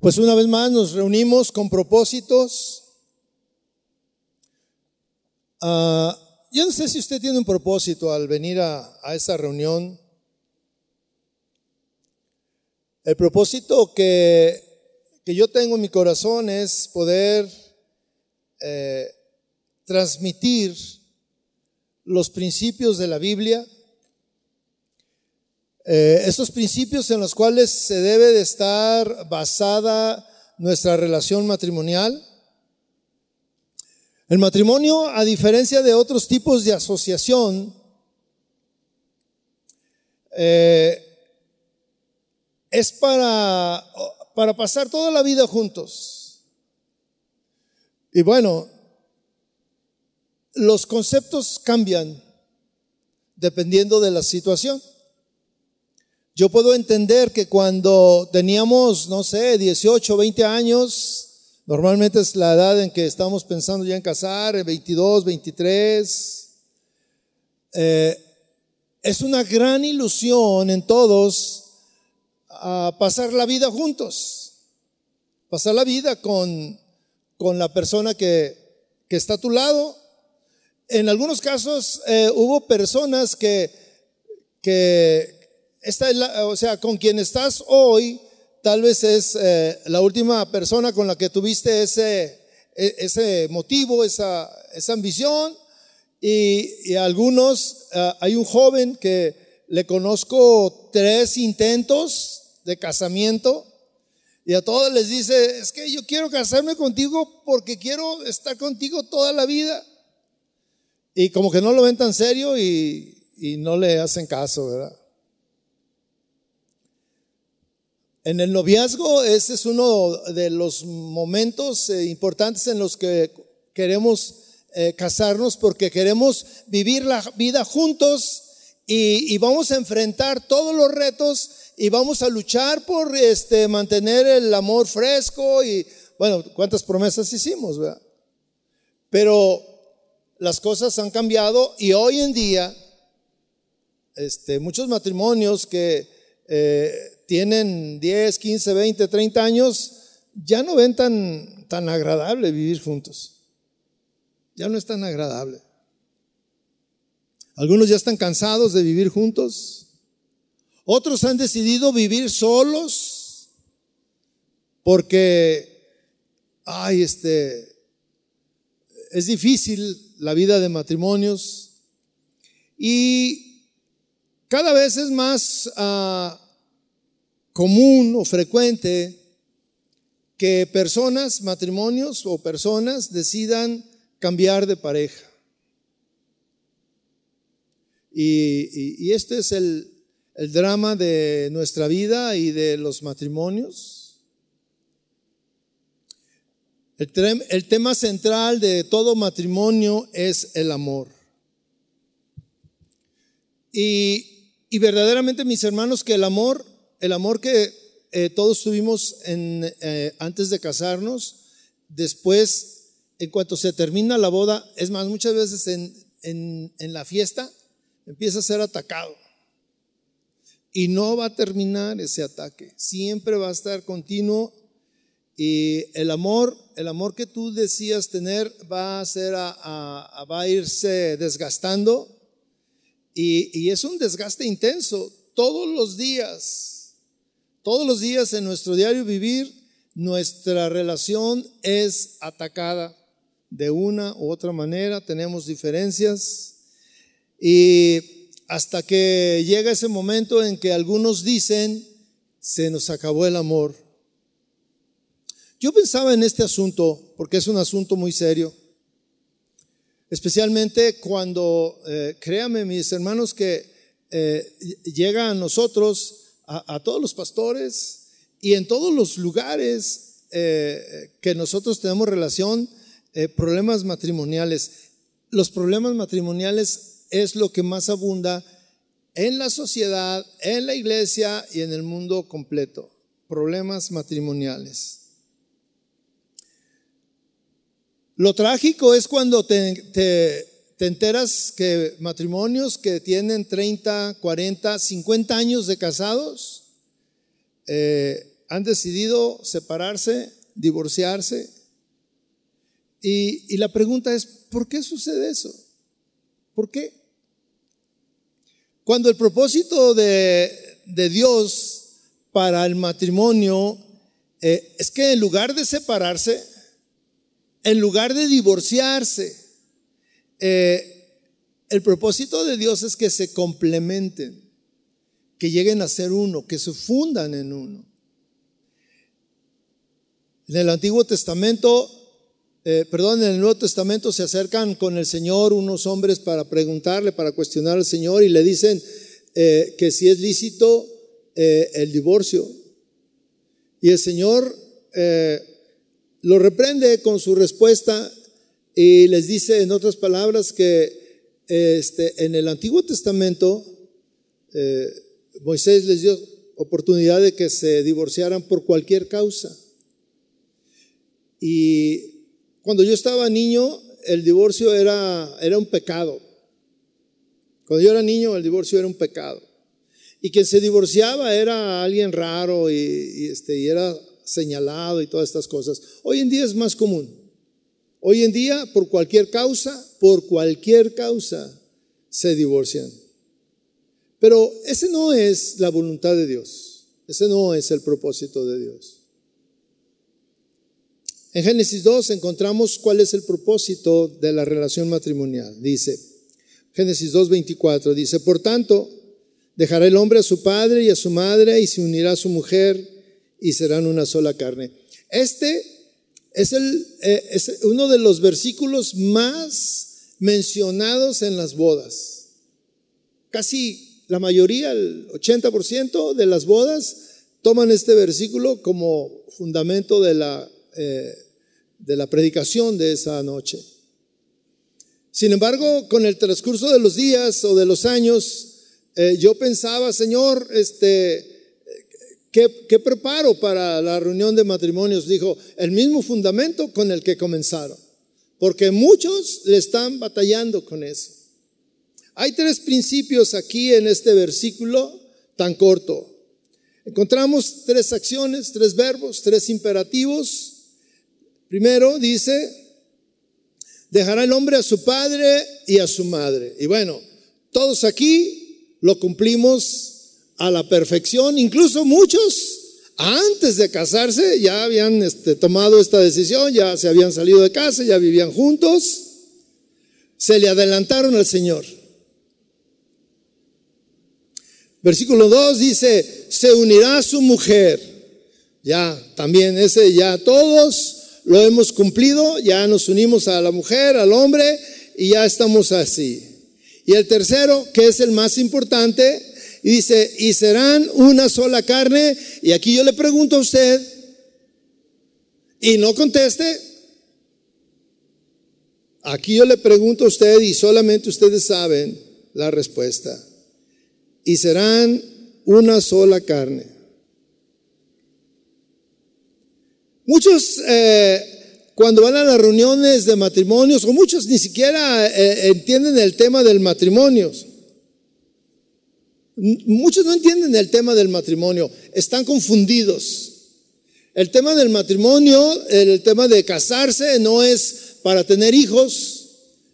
Pues una vez más nos reunimos con propósitos. Ah, yo no sé si usted tiene un propósito al venir a, a reunión. El propósito que, que, yo tengo en mi corazón es poder eh, transmitir los principios de la Biblia, eh, esos principios en los cuales se debe de estar basada nuestra relación matrimonial. El matrimonio, a diferencia de otros tipos de asociación, eh, es para, para pasar toda la vida juntos. Y bueno, los conceptos cambian dependiendo de la situación. Yo puedo entender que cuando teníamos, no sé, 18, 20 años, normalmente es la edad en que estamos pensando ya en casar, 22, 23, eh, es una gran ilusión en todos a pasar la vida juntos, pasar la vida con, con la persona que, que está a tu lado. En algunos casos eh, hubo personas que, que, esta es la, o sea, con quien estás hoy, tal vez es eh, la última persona con la que tuviste ese, e, ese motivo, esa, esa ambición. Y, y algunos, uh, hay un joven que le conozco tres intentos de casamiento y a todos les dice, es que yo quiero casarme contigo porque quiero estar contigo toda la vida. Y como que no lo ven tan serio y, y no le hacen caso, ¿verdad? En el noviazgo, ese es uno de los momentos eh, importantes en los que queremos eh, casarnos porque queremos vivir la vida juntos y, y, vamos a enfrentar todos los retos y vamos a luchar por este, mantener el amor fresco y, bueno, cuántas promesas hicimos, ¿verdad? Pero las cosas han cambiado y hoy en día, este, muchos matrimonios que eh, tienen 10, 15, 20, 30 años, ya no ven tan, tan agradable vivir juntos. Ya no es tan agradable. Algunos ya están cansados de vivir juntos. Otros han decidido vivir solos porque, ay, este, es difícil la vida de matrimonios y cada vez es más uh, común o frecuente que personas, matrimonios o personas decidan cambiar de pareja. Y, y, este es el, el, drama de nuestra vida y de los matrimonios. El, el tema central de todo matrimonio es el amor. Y, y verdaderamente, mis hermanos, que el amor el amor que eh, todos tuvimos eh, antes de casarnos, después, en cuanto se termina la boda, es más, muchas veces en, en, la fiesta empieza a ser atacado. Y no va a terminar ese ataque, siempre va a estar continuo y el amor, el amor que tú decías tener va a ser a, a va a irse desgastando y, y, es un desgaste intenso todos los días. Todos los días en nuestro diario vivir, nuestra relación es atacada de una u otra manera, tenemos diferencias y hasta que llega ese momento en que algunos dicen, se nos acabó el amor. Yo pensaba en este asunto, porque es un asunto muy serio, especialmente cuando, eh, créame mis hermanos, que eh, llega a nosotros a, todos los pastores y en todos los lugares eh, que nosotros tenemos relación, eh, problemas matrimoniales. Los problemas matrimoniales es lo que más abunda en la sociedad, en la iglesia y en el mundo completo. Problemas matrimoniales. Lo trágico es cuando te, te enteras que matrimonios que tienen 30, 40, 50 años de casados, eh, han decidido separarse, divorciarse. Y, la pregunta es, ¿por qué sucede eso? ¿Por qué? Cuando el propósito de, de Dios para el matrimonio eh, es que en lugar de separarse, en lugar de divorciarse, eh, el propósito de Dios es que se complementen, que lleguen a ser uno, que se fundan en uno. En el Antiguo Testamento, eh, perdón, en el Nuevo Testamento se acercan con el Señor unos hombres para preguntarle, para cuestionar al Señor y le dicen que si es lícito el divorcio. Y el Señor eh, lo reprende con su respuesta y les dice en otras palabras que este, en el Antiguo Testamento eh, Moisés les dio oportunidad de que se divorciaran por cualquier causa. Y cuando yo estaba niño, el divorcio era, era un pecado. Cuando yo era niño, el divorcio era un pecado. Y quien se divorciaba era alguien raro y, este, y era señalado y todas estas cosas. Hoy en día es más común. Hoy en día, por cualquier causa, por cualquier causa, se divorcian. Pero ese no es la voluntad de Dios. Ese no es el propósito de Dios. En Génesis 2 encontramos cuál es el propósito de la relación matrimonial. Dice, Génesis 2.24, dice, por tanto, Dejará el hombre a su padre y a su madre y se unirá a su mujer y serán una sola carne. Este es, el, eh, uno de los versículos más mencionados en las bodas. Casi la mayoría, el 80% de las bodas toman este versículo como fundamento de la, eh, de la predicación de esa noche. Sin embargo, con el transcurso de los días o de los años, eh, yo pensaba, Señor, este, ¿qué, preparo para la reunión de matrimonios? Dijo, el mismo fundamento con el que comenzaron, porque muchos le están batallando con eso. Hay tres principios aquí en este versículo tan corto. Encontramos tres acciones, tres verbos, tres imperativos. Primero dice, dejará el hombre a su padre y a su madre. Y bueno, todos aquí lo cumplimos a la perfección. Incluso muchos, antes de casarse, ya habían este, tomado esta decisión, ya se habían salido de casa, ya vivían juntos. Se le adelantaron al Señor. Versículo 2 dice, se unirá a su mujer. Ya, también ese ya todos lo hemos cumplido, ya nos unimos a la mujer, al hombre, y ya estamos así. Y el tercero, que es el más importante, dice, y serán una sola carne. Y aquí yo le pregunto a usted, y no conteste, aquí yo le pregunto a usted y solamente ustedes saben la respuesta. Y serán una sola carne. Muchos eh, cuando van a las reuniones de matrimonios, o muchos ni siquiera eh, entienden el tema del matrimonio. Muchos no entienden el tema del matrimonio, están confundidos. El tema del matrimonio, el tema de casarse no es para tener hijos,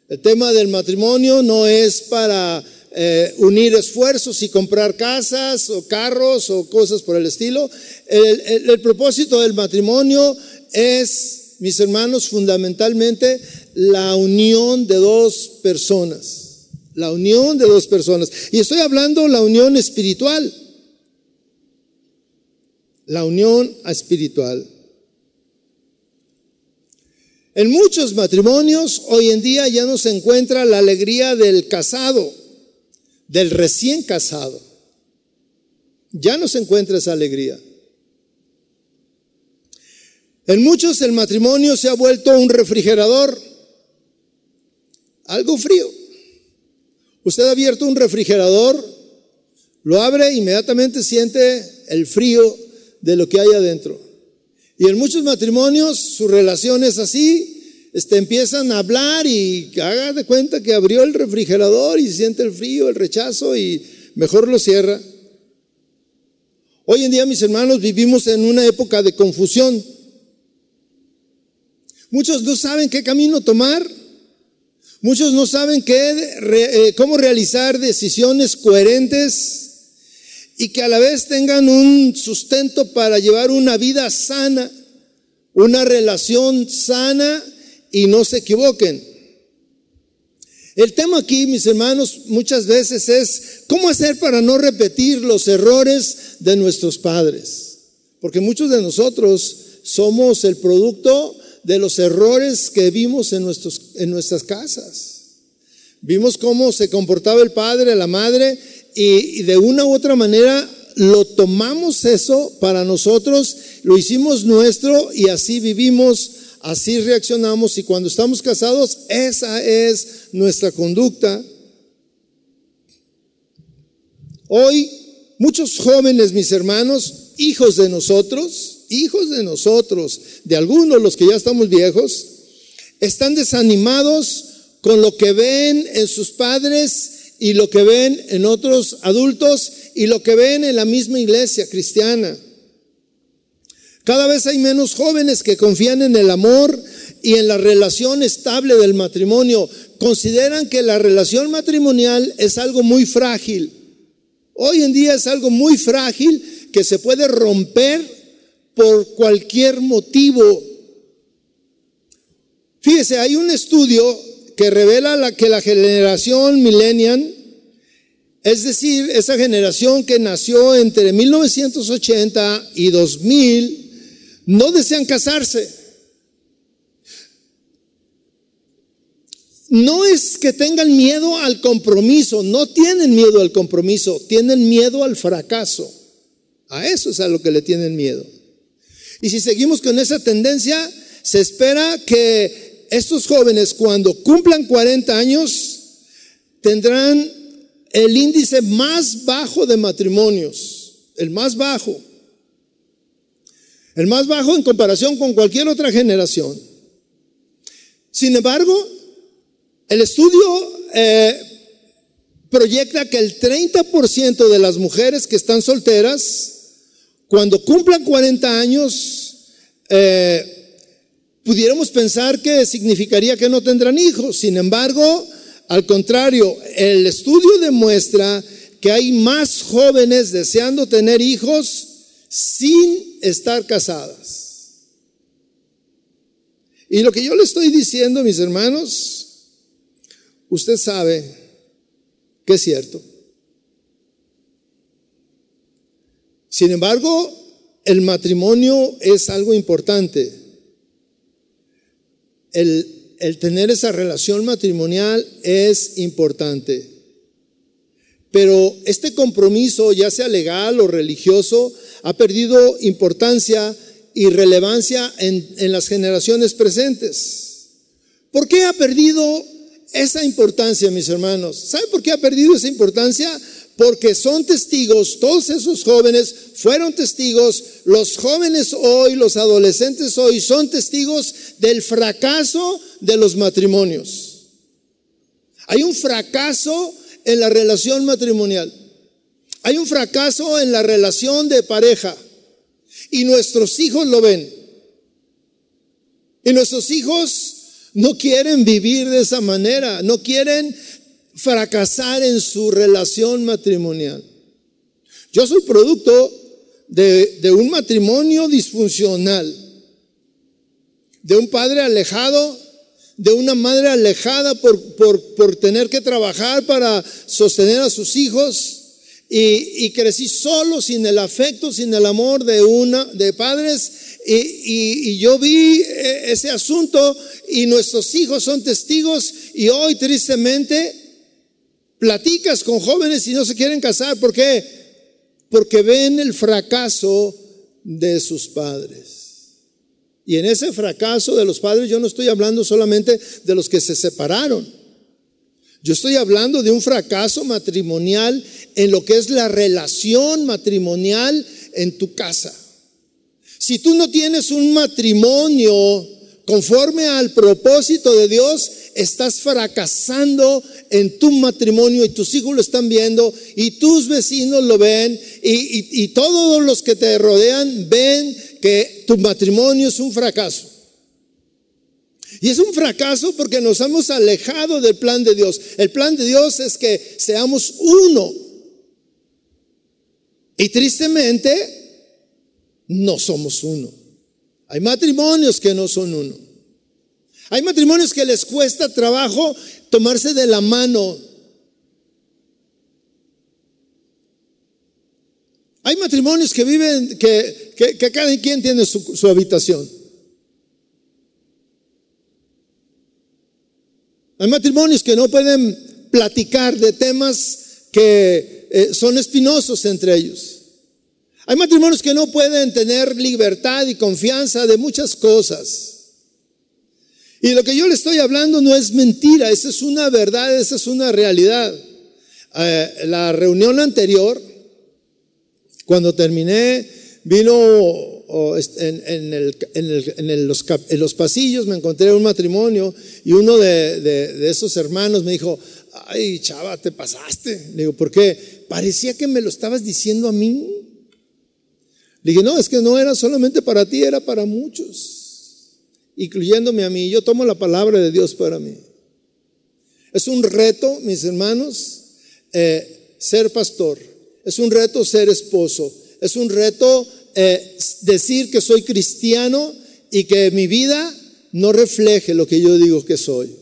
el tema del matrimonio no es para eh, unir esfuerzos y comprar casas o carros o cosas por el estilo. el propósito del matrimonio es mis hermanos, fundamentalmente la unión de dos personas. La unión de dos personas. Y estoy hablando la unión espiritual. La unión espiritual. En muchos matrimonios hoy en día ya no se encuentra la alegría del casado, del recién casado. Ya no se encuentra esa alegría. En muchos el matrimonio se ha vuelto un refrigerador, algo frío. Usted ha abierto un refrigerador, lo abre, inmediatamente siente el frío de lo que hay adentro. Y en muchos matrimonios su relación es así, este, empiezan a hablar y haga de cuenta que abrió el refrigerador y siente el frío, el rechazo y mejor lo cierra. Hoy en día, mis hermanos, vivimos en una época de confusión. Muchos no saben qué camino tomar. Muchos no saben qué, eh, cómo realizar decisiones coherentes y que a la vez tengan un sustento para llevar una vida sana, una relación sana y no se equivoquen. El tema aquí, mis hermanos, muchas veces es cómo hacer para no repetir los errores de nuestros padres. Porque muchos de nosotros somos el producto de los errores que vimos en, nuestros, en nuestras casas. Vimos cómo se comportaba el padre, la madre, y, de una u otra manera lo tomamos eso para nosotros, lo hicimos nuestro y así vivimos, así reaccionamos y cuando estamos casados, esa es nuestra conducta. Hoy, muchos jóvenes, mis hermanos, hijos de nosotros, hijos de nosotros, de algunos los que ya estamos viejos, están desanimados con lo que ven en sus padres y lo que ven en otros adultos y lo que ven en la misma iglesia cristiana. Cada vez hay menos jóvenes que confían en el amor y en la relación estable del matrimonio. Consideran que la relación matrimonial es algo muy frágil. Hoy en día es algo muy frágil que se puede romper por cualquier motivo. Fíjese, hay un estudio que revela que la generación millennial, es decir, esa generación que nació entre 1980 y 2000, no desean casarse. No es que tengan miedo al compromiso, no tienen miedo al compromiso, tienen miedo al fracaso. A eso es a lo que le tienen miedo. Y si seguimos con esa tendencia, se espera que estos jóvenes cuando cumplan 40 años tendrán el índice más bajo de matrimonios, el más bajo. El más bajo en comparación con cualquier otra generación. Sin embargo, el estudio eh, proyecta que el 30% de las mujeres que están solteras cuando cumplan 40 años, eh, pudiéramos pensar que significaría que no tendrán hijos. Sin embargo, al contrario, el estudio demuestra que hay más jóvenes deseando tener hijos sin estar casadas. Y lo que yo le estoy diciendo, mis hermanos, usted sabe que es cierto. Sin embargo, el matrimonio es algo importante. El, tener esa relación matrimonial es importante. Pero este compromiso, ya sea legal o religioso, ha perdido importancia y relevancia en, en las generaciones presentes. ¿Por qué ha perdido esa importancia, mis hermanos? ¿Sabe por qué ha perdido esa importancia? Porque son testigos, todos esos jóvenes fueron testigos, los jóvenes hoy, los adolescentes hoy son testigos del fracaso de los matrimonios. Hay un fracaso en la relación matrimonial. Hay un fracaso en la relación de pareja. Y nuestros hijos lo ven. Y nuestros hijos no quieren vivir de esa manera, no quieren fracasar en su relación matrimonial. Yo soy producto de, un matrimonio disfuncional, de un padre alejado, de una madre alejada por, por, tener que trabajar para sostener a sus hijos. Y, crecí solo, sin el afecto, sin el amor de una, de padres. Y, y, yo vi eh, ese asunto y nuestros hijos son testigos y hoy tristemente Platicas con jóvenes y no se quieren casar. ¿Por qué? Porque ven el fracaso de sus padres. Y en ese fracaso de los padres yo no estoy hablando solamente de los que se separaron. Yo estoy hablando de un fracaso matrimonial en lo que es la relación matrimonial en tu casa. Si tú no tienes un matrimonio conforme al propósito de Dios, estás fracasando en tu matrimonio y tus hijos lo están viendo y tus vecinos lo ven y, y todos los que te rodean ven que tu matrimonio es un fracaso. Y es un fracaso porque nos hemos alejado del plan de Dios. El plan de Dios es que seamos uno. Y tristemente, no somos uno. Hay matrimonios que no son uno. Hay matrimonios que les cuesta trabajo tomarse de la mano. Hay matrimonios que viven, que, cada quien tiene su habitación. Hay matrimonios que no pueden platicar de temas que eh, son espinosos entre ellos. Hay matrimonios que no pueden tener libertad y confianza de muchas cosas. Y lo que yo le estoy hablando no es mentira, esa es una verdad, esa es una realidad. Eh, la reunión anterior, cuando terminé, vino en, los, pasillos me encontré un matrimonio y uno de, esos hermanos me dijo, ay, chava, te pasaste. Le digo, ¿por qué? Parecía que me lo estabas diciendo a mí. Dije, no, es que no era solamente para ti, era para muchos, incluyéndome a mí. Yo tomo la palabra de Dios para mí. Es un reto, mis hermanos, eh, ser pastor. Es un reto ser esposo. Es un reto eh, decir que soy cristiano y que mi vida no refleje lo que yo digo que soy.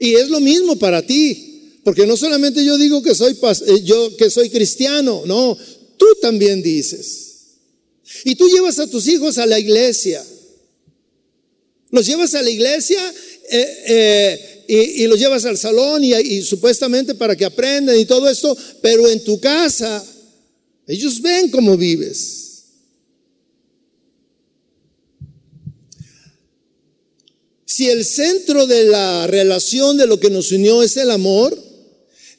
Y es lo mismo para ti, porque no solamente yo digo que soy, eh, yo, que soy cristiano, no, tú también dices. Y tú llevas a tus hijos a la iglesia. Los llevas a la iglesia eh, y, los llevas al salón y, y supuestamente para que aprendan y todo esto, pero en tu casa ellos ven cómo vives. Si el centro de la relación de lo que nos unió es el amor,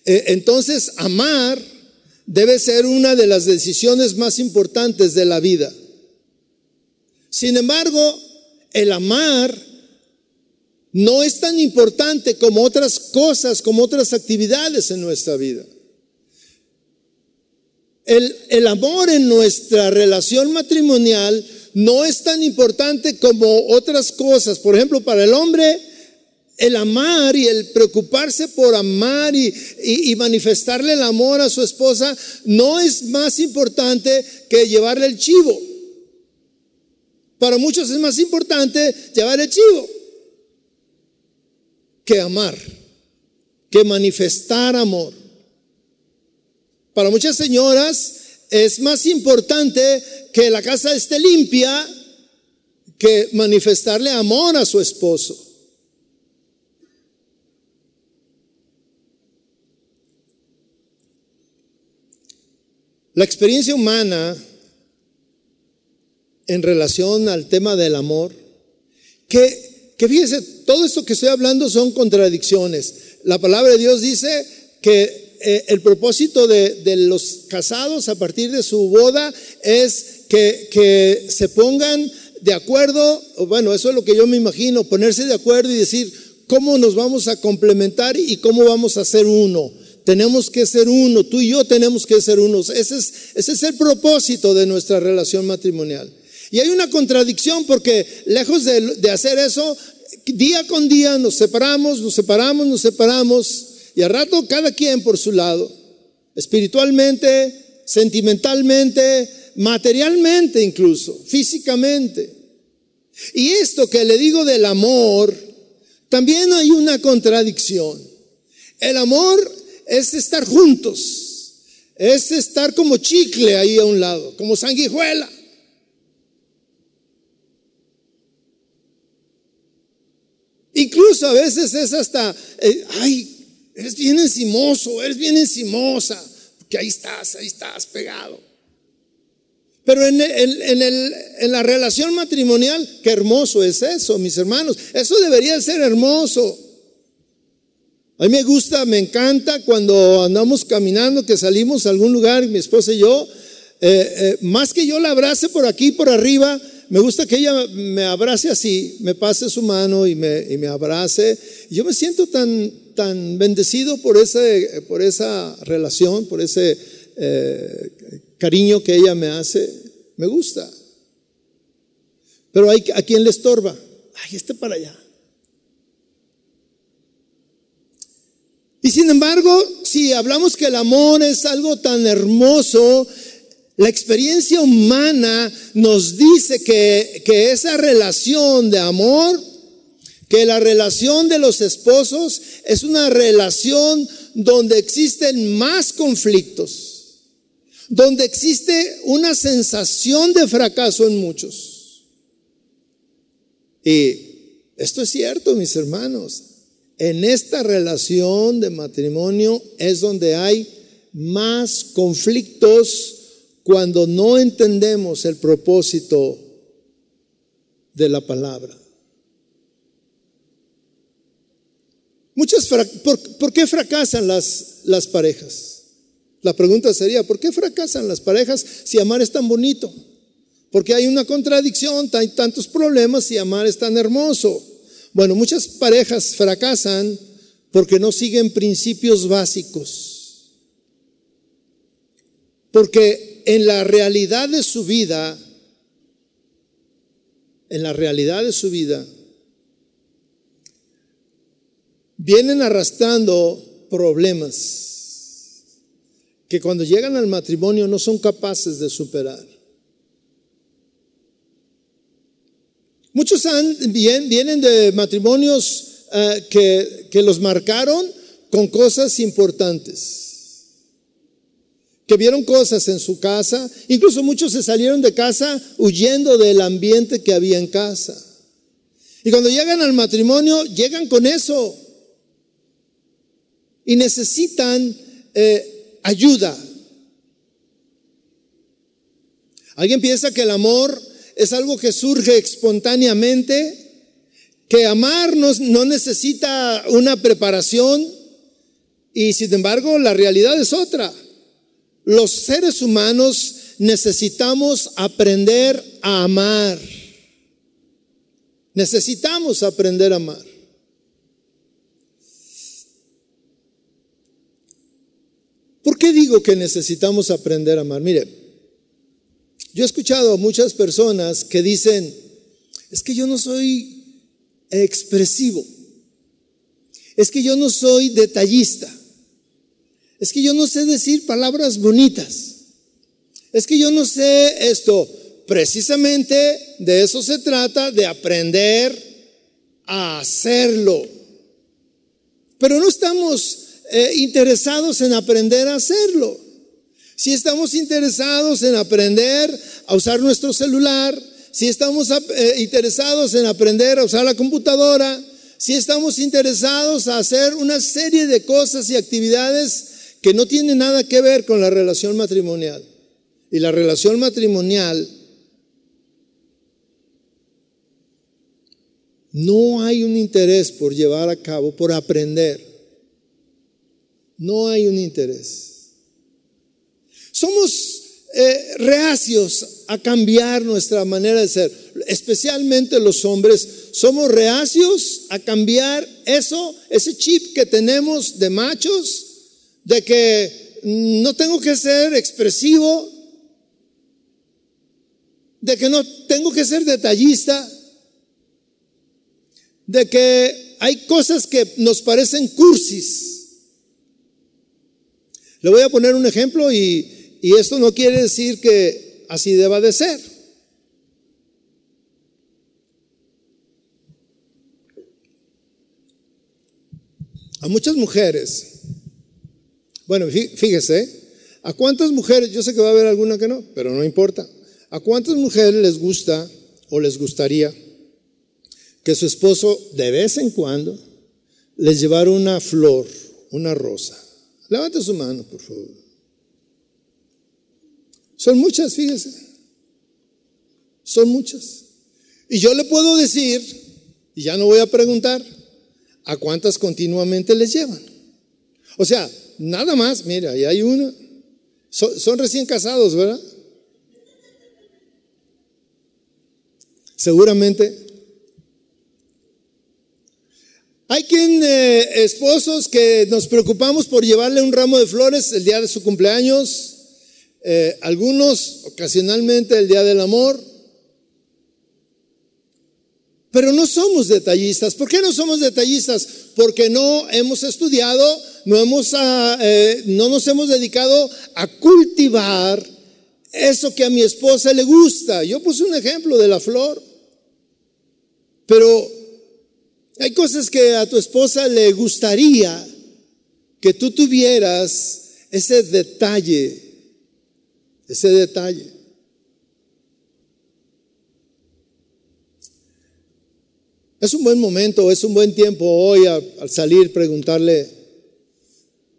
eh, entonces amar debe ser una de las decisiones más importantes de la vida. Sin embargo, el amar no es tan importante como otras cosas, como otras actividades en nuestra vida. El, el amor en nuestra relación matrimonial no es tan importante como otras cosas. Por ejemplo, para el hombre, el amar y el preocuparse por amar y, manifestarle el amor a su esposa no es más importante que llevarle el chivo. Para muchos es más importante llevar el chivo que amar, que manifestar amor. Para muchas señoras es más importante que la casa esté limpia que manifestarle amor a su esposo. La experiencia humana en relación al tema del amor, que, que fíjese, todo esto que estoy hablando son contradicciones. La palabra de Dios dice que eh, el propósito de, de, los casados a partir de su boda es que, se pongan de acuerdo, bueno, eso es lo que yo me imagino, ponerse de acuerdo y decir cómo nos vamos a complementar y cómo vamos a ser uno. Tenemos que ser uno, tú y yo tenemos que ser unos. Ese es, el propósito de nuestra relación matrimonial. Y hay una contradicción porque lejos de, de hacer eso, día con día nos separamos, nos separamos, nos separamos, y a rato cada quien por su lado, espiritualmente, sentimentalmente, materialmente incluso, físicamente. Y esto que le digo del amor, también hay una contradicción. El amor es estar juntos, es estar como chicle ahí a un lado, como sanguijuela. Incluso a veces es hasta, eh, ay, eres bien encimoso, eres bien encimosa, porque ahí estás, ahí estás pegado. Pero en, en, la relación matrimonial, qué hermoso es eso, mis hermanos. Eso debería ser hermoso. A mí me gusta, me encanta cuando andamos caminando, que salimos a algún lugar, mi esposa y yo, eh, eh, más que yo la abrace por aquí, por arriba, me gusta que ella me abrace así, me pase su mano y me, y me abrace. Yo me siento tan, tan bendecido por, ese, por esa relación, por ese eh, cariño que ella me hace. Me gusta. Pero hay a quien le estorba. Ay, este para allá. Y sin embargo, si hablamos que el amor es algo tan hermoso, la experiencia humana nos dice que, que esa relación de amor, que la relación de los esposos es una relación donde existen más conflictos, donde existe una sensación de fracaso en muchos. Y esto es cierto, mis hermanos. En esta relación de matrimonio es donde hay más conflictos cuando no entendemos el propósito de la palabra. Muchas ¿por, qué fracasan las, las parejas? La pregunta sería, ¿por qué fracasan las parejas si amar es tan bonito? Porque hay una contradicción, hay tantos problemas si amar es tan hermoso. Bueno, muchas parejas fracasan porque no siguen principios básicos. Porque en la realidad de su vida, en la realidad de su vida, vienen arrastrando problemas que cuando llegan al matrimonio no son capaces de superar. Muchos vienen de matrimonios eh, que, los marcaron con cosas importantes que vieron cosas en su casa, incluso muchos se salieron de casa huyendo del ambiente que había en casa. Y cuando llegan al matrimonio, llegan con eso y necesitan eh, ayuda. ¿Alguien piensa que el amor es algo que surge espontáneamente? Que amar no necesita una preparación y sin embargo la realidad es otra los seres humanos necesitamos aprender a amar. Necesitamos aprender a amar. ¿Por qué digo que necesitamos aprender a amar? Mire, yo he escuchado a muchas personas que dicen, es que yo no soy expresivo, es que yo no soy detallista, es que yo no sé decir palabras bonitas. Es que yo no sé esto. Precisamente de eso se trata, de aprender a hacerlo. Pero no estamos eh, interesados en aprender a hacerlo. Si estamos interesados en aprender a usar nuestro celular, si estamos eh, interesados en aprender a usar la computadora, si estamos interesados a hacer una serie de cosas y actividades que no tiene nada que ver con la relación matrimonial. Y la relación matrimonial no hay un interés por llevar a cabo, por aprender. No hay un interés. Somos eh, reacios a cambiar nuestra manera de ser, especialmente los hombres. Somos reacios a cambiar eso, ese chip que tenemos de machos de que no tengo que ser expresivo, de que no tengo que ser detallista, de que hay cosas que nos parecen cursis. Le voy a poner un ejemplo y, y esto no quiere decir que así deba de ser. A muchas mujeres bueno, fíjese, ¿a cuántas mujeres, yo sé que va a haber alguna que no, pero no importa, ¿a cuántas mujeres les gusta o les gustaría que su esposo de vez en cuando les llevara una flor, una rosa? Levante su mano, por favor. Son muchas, fíjese. Son muchas. Y yo le puedo decir, y ya no voy a preguntar, ¿a cuántas continuamente les llevan? O sea, nada más, mira, ahí hay una. Son, recién casados, ¿verdad? Seguramente. Hay quien, eh, esposos, que nos preocupamos por llevarle un ramo de flores el día de su cumpleaños, eh, algunos ocasionalmente el día del amor, pero no somos detallistas. ¿Por qué no somos detallistas? Porque no hemos estudiado, no, hemos, ah, eh, no nos hemos dedicado a cultivar eso que a mi esposa le gusta. Yo puse un ejemplo de la flor, pero hay cosas que a tu esposa le gustaría que tú tuvieras ese detalle, ese detalle. Es un buen momento, es un buen tiempo hoy al salir preguntarle,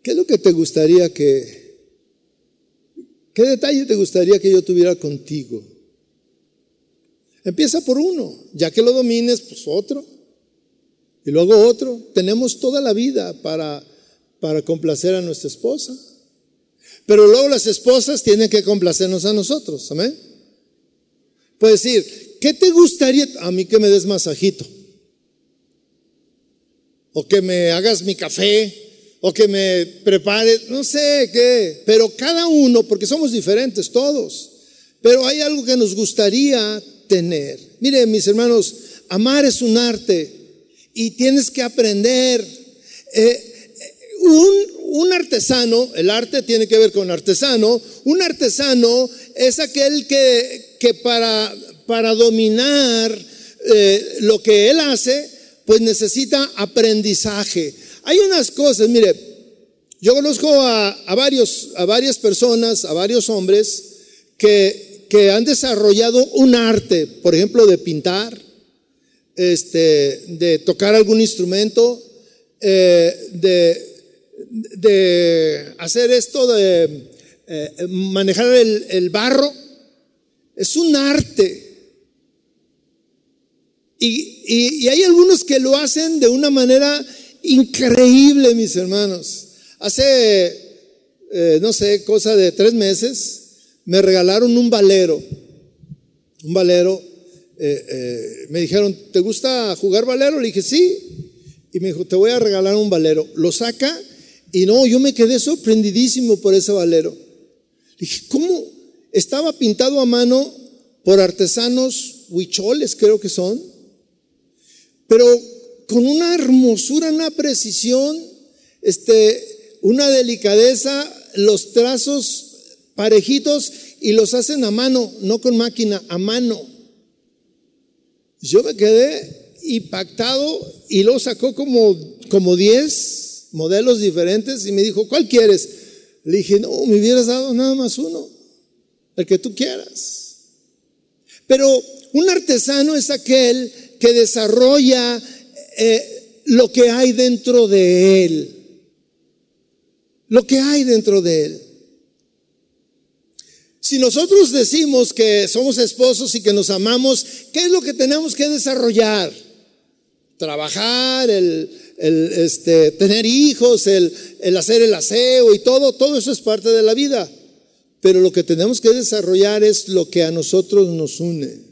¿qué es lo que te gustaría que, qué detalle te gustaría que yo tuviera contigo? Empieza por uno, ya que lo domines, pues otro, y luego otro. Tenemos toda la vida para, para complacer a nuestra esposa. Pero luego las esposas tienen que complacernos a nosotros, amén. Puede decir, ¿qué te gustaría? A mí que me des masajito o que me hagas mi café, o que me prepares, no sé qué, pero cada uno, porque somos diferentes todos, pero hay algo que nos gustaría tener. Mire, mis hermanos, amar es un arte y tienes que aprender. Eh, un, un, artesano, el arte tiene que ver con artesano, un artesano es aquel que, que para, para dominar eh, lo que él hace, pues necesita aprendizaje. Hay unas cosas, mire, yo conozco a, varios, a varias personas, a varios hombres que, que, han desarrollado un arte, por ejemplo, de pintar, este, de tocar algún instrumento, eh, de, de, hacer esto, de eh, manejar el, el barro. Es un arte. Y, hay algunos que lo hacen de una manera increíble, mis hermanos. Hace, eh, no sé, cosa de tres meses, me regalaron un valero. Un valero. Eh, me dijeron, ¿te gusta jugar valero? Le dije, sí. Y me dijo, te voy a regalar un valero. Lo saca y no, yo me quedé sorprendidísimo por ese valero. Le dije, ¿cómo? Estaba pintado a mano por artesanos huicholes, creo que son pero con una hermosura, una precisión, este, una delicadeza, los trazos parejitos y los hacen a mano, no con máquina, a mano. Yo me quedé impactado y lo sacó como, como 10 modelos diferentes y me dijo, ¿cuál quieres? Le dije, no, me hubieras dado nada más uno, el que tú quieras. Pero un artesano es aquel que desarrolla eh, lo que hay dentro de él. Lo que hay dentro de él. Si nosotros decimos que somos esposos y que nos amamos, ¿qué es lo que tenemos que desarrollar? Trabajar, el, este, tener hijos, el, el hacer el aseo y todo, todo eso es parte de la vida. Pero lo que tenemos que desarrollar es lo que a nosotros nos une.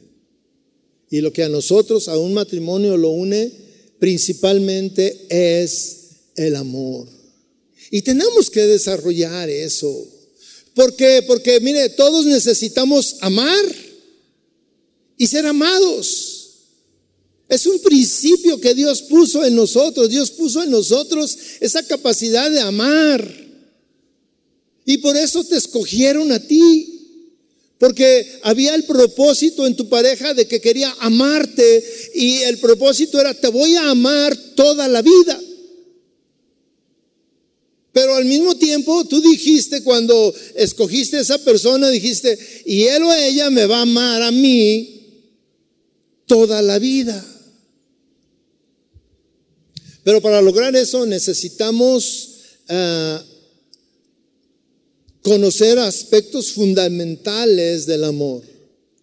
Y lo que a nosotros, a un matrimonio lo une principalmente es el amor. Y tenemos que desarrollar eso. Porque mire, todos necesitamos amar y ser amados. Es un principio que Dios puso en nosotros. Dios puso en nosotros esa capacidad de amar. Y por eso te escogieron a ti. Porque había el propósito en tu pareja de que quería amarte y el propósito era te voy a amar toda la vida. Pero al mismo tiempo tú dijiste cuando escogiste a esa persona, dijiste, y él o ella me va a amar a mí toda la vida. Pero para lograr eso necesitamos... Ah, conocer aspectos fundamentales del amor,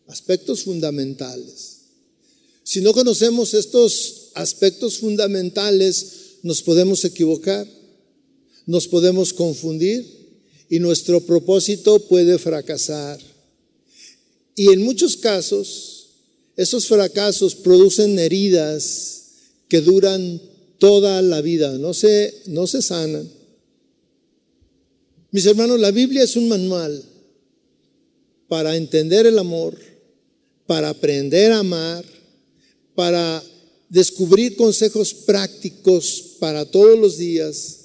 aspectos fundamentales. Si no conocemos estos aspectos fundamentales, nos podemos equivocar, nos podemos confundir y nuestro propósito puede fracasar. Y en muchos casos, esos fracasos producen heridas que duran toda la vida, no se, no se sanan. Mis hermanos, la Biblia es un manual para entender el amor, para aprender a amar, para descubrir consejos prácticos para todos los días,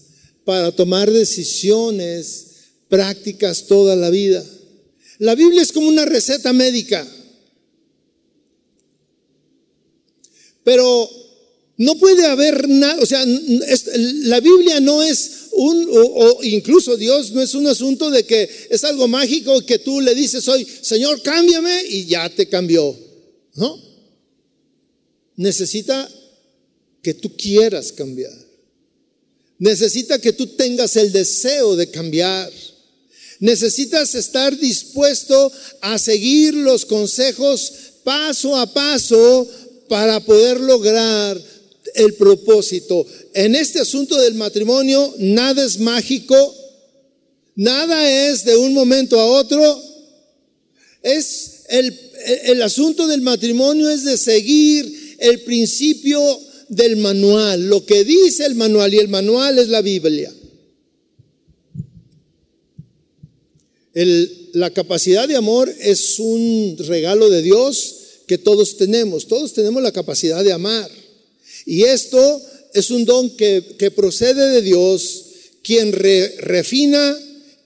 para tomar decisiones prácticas toda la vida. La Biblia es como una receta médica. Pero no puede haber nada, o sea, la Biblia no es un, o, incluso Dios no es un asunto de que es algo mágico que tú le dices hoy, Señor, cámbiame y ya te cambió. No. Necesita que tú quieras cambiar. Necesita que tú tengas el deseo de cambiar. Necesitas estar dispuesto a seguir los consejos paso a paso para poder lograr el propósito. En este asunto del matrimonio, nada es mágico, nada es de un momento a otro. Es el, asunto del matrimonio es de seguir el principio del manual, lo que dice el manual, y el manual es la Biblia. la capacidad de amor es un regalo de Dios que todos tenemos. Todos tenemos la capacidad de amar. Y esto es un don que, procede de Dios, quien refina,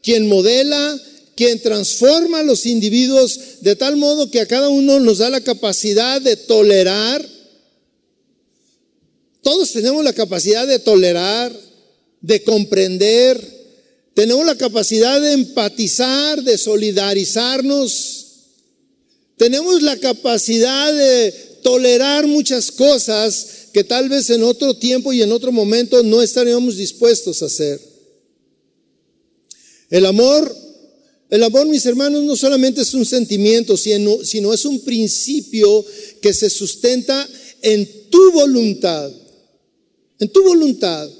quien modela, quien transforma a los individuos de tal modo que a cada uno nos da la capacidad de tolerar. Todos tenemos la capacidad de tolerar, de comprender, tenemos la capacidad de empatizar, de solidarizarnos. Tenemos la capacidad de tolerar muchas cosas que tal vez en otro tiempo y en otro momento no estaríamos dispuestos a hacer. El amor, el amor, mis hermanos, no solamente es un sentimiento, sino, sino es un principio que se sustenta en tu voluntad, en tu voluntad.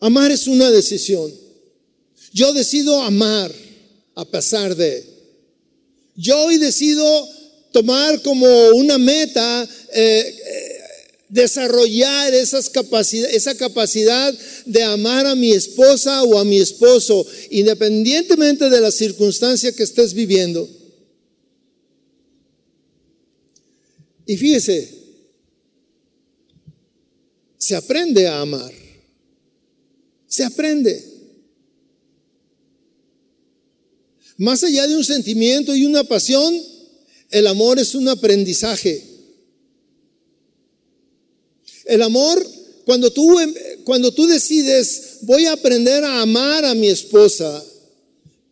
Amar es una decisión. Yo decido amar a pesar de. Yo hoy decido tomar como una meta eh, eh, desarrollar esas esa capacidad de amar a mi esposa o a mi esposo, independientemente de la circunstancia que estés viviendo. Y fíjese, se aprende a amar. Se aprende. Más allá de un sentimiento y una pasión, el amor es un aprendizaje. El amor, cuando tú, em, cuando tú decides, voy a aprender a amar a mi esposa,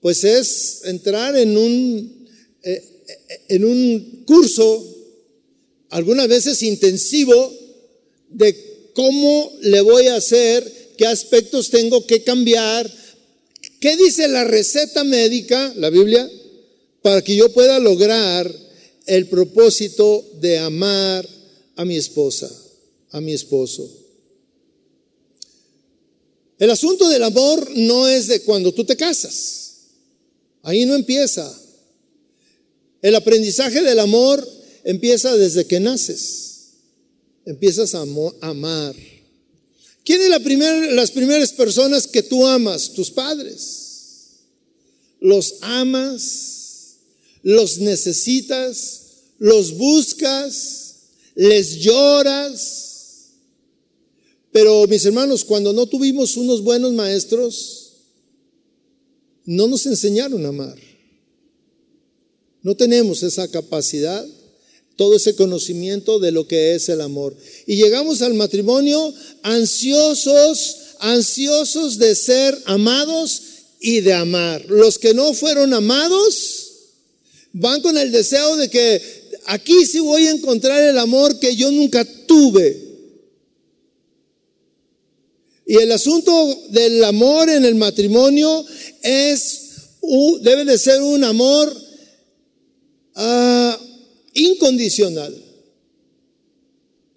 pues es entrar en un, eh, eh, en un curso, algunas veces intensivo, de cómo le voy a hacer qué aspectos tengo que cambiar, qué dice la receta médica, la Biblia, para que yo pueda lograr el propósito de amar a mi esposa, a mi esposo. El asunto del amor no es de cuando tú te casas. Ahí no empieza. El aprendizaje del amor empieza desde que naces. Empiezas a amar. ¿Quiénes la las primeras personas que tú amas? Tus padres. Los amas, los necesitas, los buscas, les lloras. Pero mis hermanos, cuando no tuvimos unos buenos maestros, no nos enseñaron a amar. No tenemos esa capacidad todo ese conocimiento de lo que es el amor. Y llegamos al matrimonio ansiosos, ansiosos de ser amados y de amar. Los que no fueron amados van con el deseo de que aquí sí voy a encontrar el amor que yo nunca tuve. Y el asunto del amor en el matrimonio es, debe de ser un amor uh, incondicional.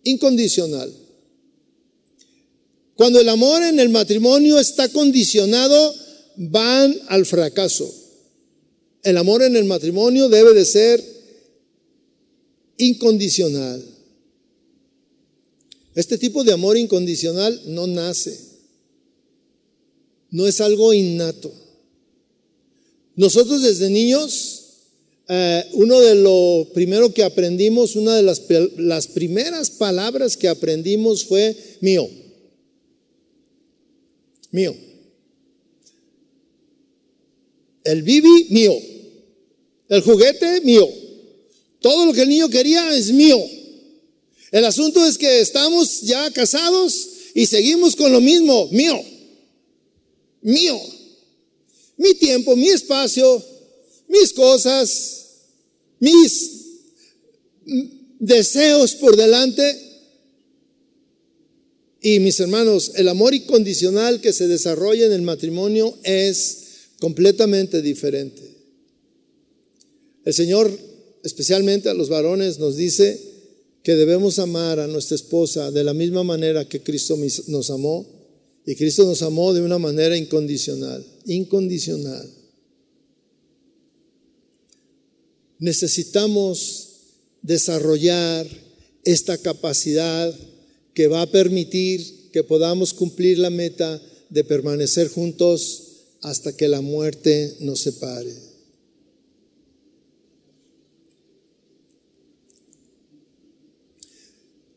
Incondicional. Cuando el amor en el matrimonio está condicionado, van al fracaso. El amor en el matrimonio debe de ser incondicional. Este tipo de amor incondicional no nace, no es algo innato. Nosotros desde niños, eh, uno de lo primero que aprendimos, una de las, las primeras palabras que aprendimos fue mío, mío. El bibi, mío. El juguete, mío. Todo lo que el niño quería es mío. El asunto es que estamos ya casados y seguimos con lo mismo, mío. Mío. Mi tiempo, mi espacio, mis cosas, mis deseos por delante. Y mis hermanos, el amor incondicional que se desarrolla en el matrimonio es completamente diferente. El Señor, especialmente a los varones, nos dice que debemos amar a nuestra esposa de la misma manera que Cristo nos amó. Y Cristo nos amó de una manera incondicional, incondicional. Necesitamos desarrollar esta capacidad que va a permitir que podamos cumplir la meta de permanecer juntos hasta que la muerte nos separe.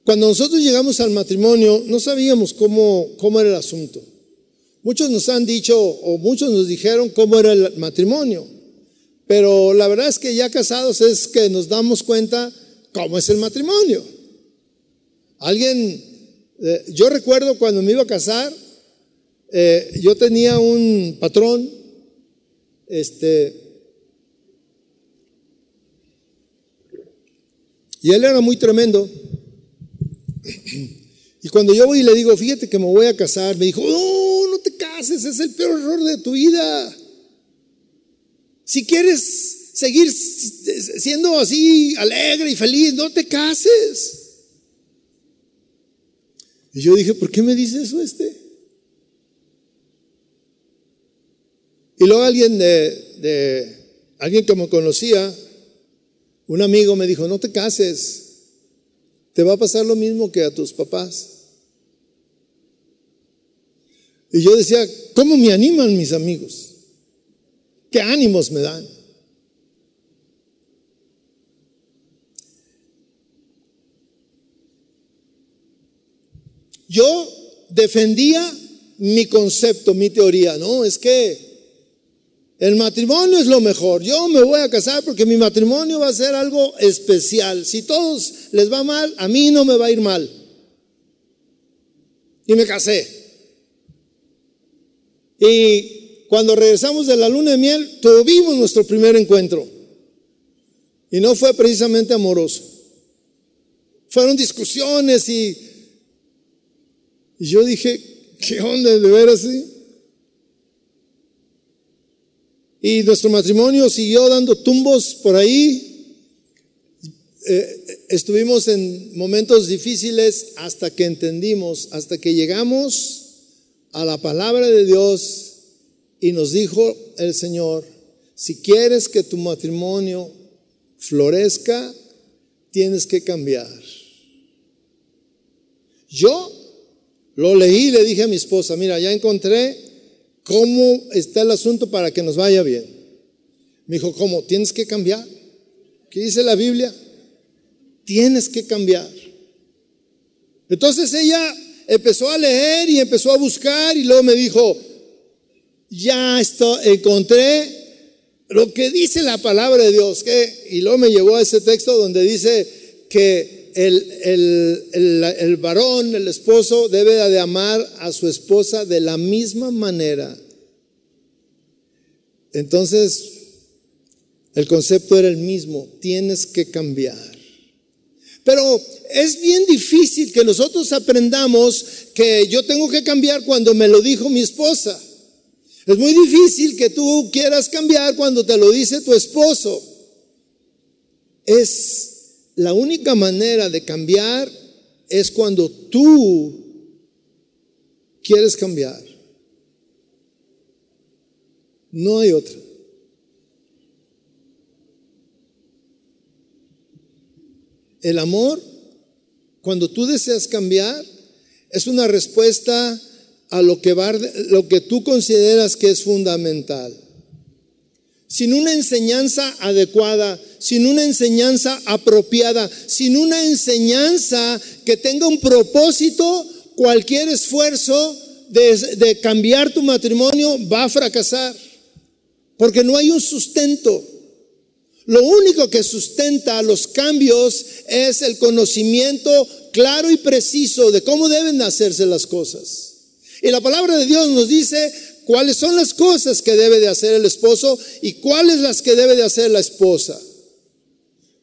Cuando nosotros llegamos al matrimonio, no sabíamos cómo, cómo era el asunto. Muchos nos han dicho, o muchos nos dijeron cómo era el matrimonio, pero la verdad es que ya casados es que nos damos cuenta cómo es el matrimonio. Alguien, eh, yo recuerdo cuando me iba a casar, eh, yo tenía un patrón, este, y él era muy tremendo. Y cuando yo voy y le digo, fíjate que me voy a casar, me dijo, no, no te cases, es el peor error de tu vida. Si quieres seguir siendo así alegre y feliz, no te cases. Y yo dije, ¿por qué me dice eso este? Y luego alguien de, alguien que me conocía, un amigo me dijo, no te cases, te va a pasar lo mismo que a tus papás. Y yo decía, ¿cómo me animan mis amigos? ¿Qué ánimos me dan? Yo defendía mi concepto, mi teoría, ¿no? Es que el matrimonio es lo mejor. Yo me voy a casar porque mi matrimonio va a ser algo especial. Si todos les va mal, a mí no me va a ir mal. Y me casé. Y cuando regresamos de la luna de miel, tuvimos nuestro primer encuentro. Y no fue precisamente amoroso. Fueron discusiones y, y yo dije, ¿qué onda de ver así? Y nuestro matrimonio siguió dando tumbos por ahí. Eh, estuvimos en momentos difíciles hasta que entendimos, hasta que llegamos a la palabra de Dios y nos dijo el Señor, si quieres que tu matrimonio florezca, tienes que cambiar. Yo lo leí y le dije a mi esposa, mira, ya encontré ¿Cómo está el asunto para que nos vaya bien? Me dijo, ¿cómo? ¿Tienes que cambiar? ¿Qué dice la Biblia? Tienes que cambiar. Entonces ella empezó a leer y empezó a buscar y luego me dijo, ya esto, encontré lo que dice la palabra de Dios. Que, y luego me llevó a ese texto donde dice que el, el, el, varón, el esposo, debe de amar a su esposa de la misma manera. Entonces, el concepto era el mismo, tienes que cambiar. Pero es bien difícil que nosotros aprendamos que yo tengo que cambiar cuando me lo dijo mi esposa. Es muy difícil que tú quieras cambiar cuando te lo dice tu esposo. Es la única manera de cambiar es cuando tú quieres cambiar. No hay otra. El amor, cuando tú deseas cambiar, es una respuesta a lo que, lo que tú consideras que es fundamental. Sin una enseñanza adecuada, sin una enseñanza apropiada, sin una enseñanza que tenga un propósito, cualquier esfuerzo de, cambiar tu matrimonio va a fracasar, porque no hay un sustento. Lo único que sustenta los cambios es el conocimiento claro y preciso de cómo deben hacerse las cosas. Y la palabra de Dios nos dice cuáles son las cosas que debe de hacer el esposo y cuáles las que debe de hacer la esposa.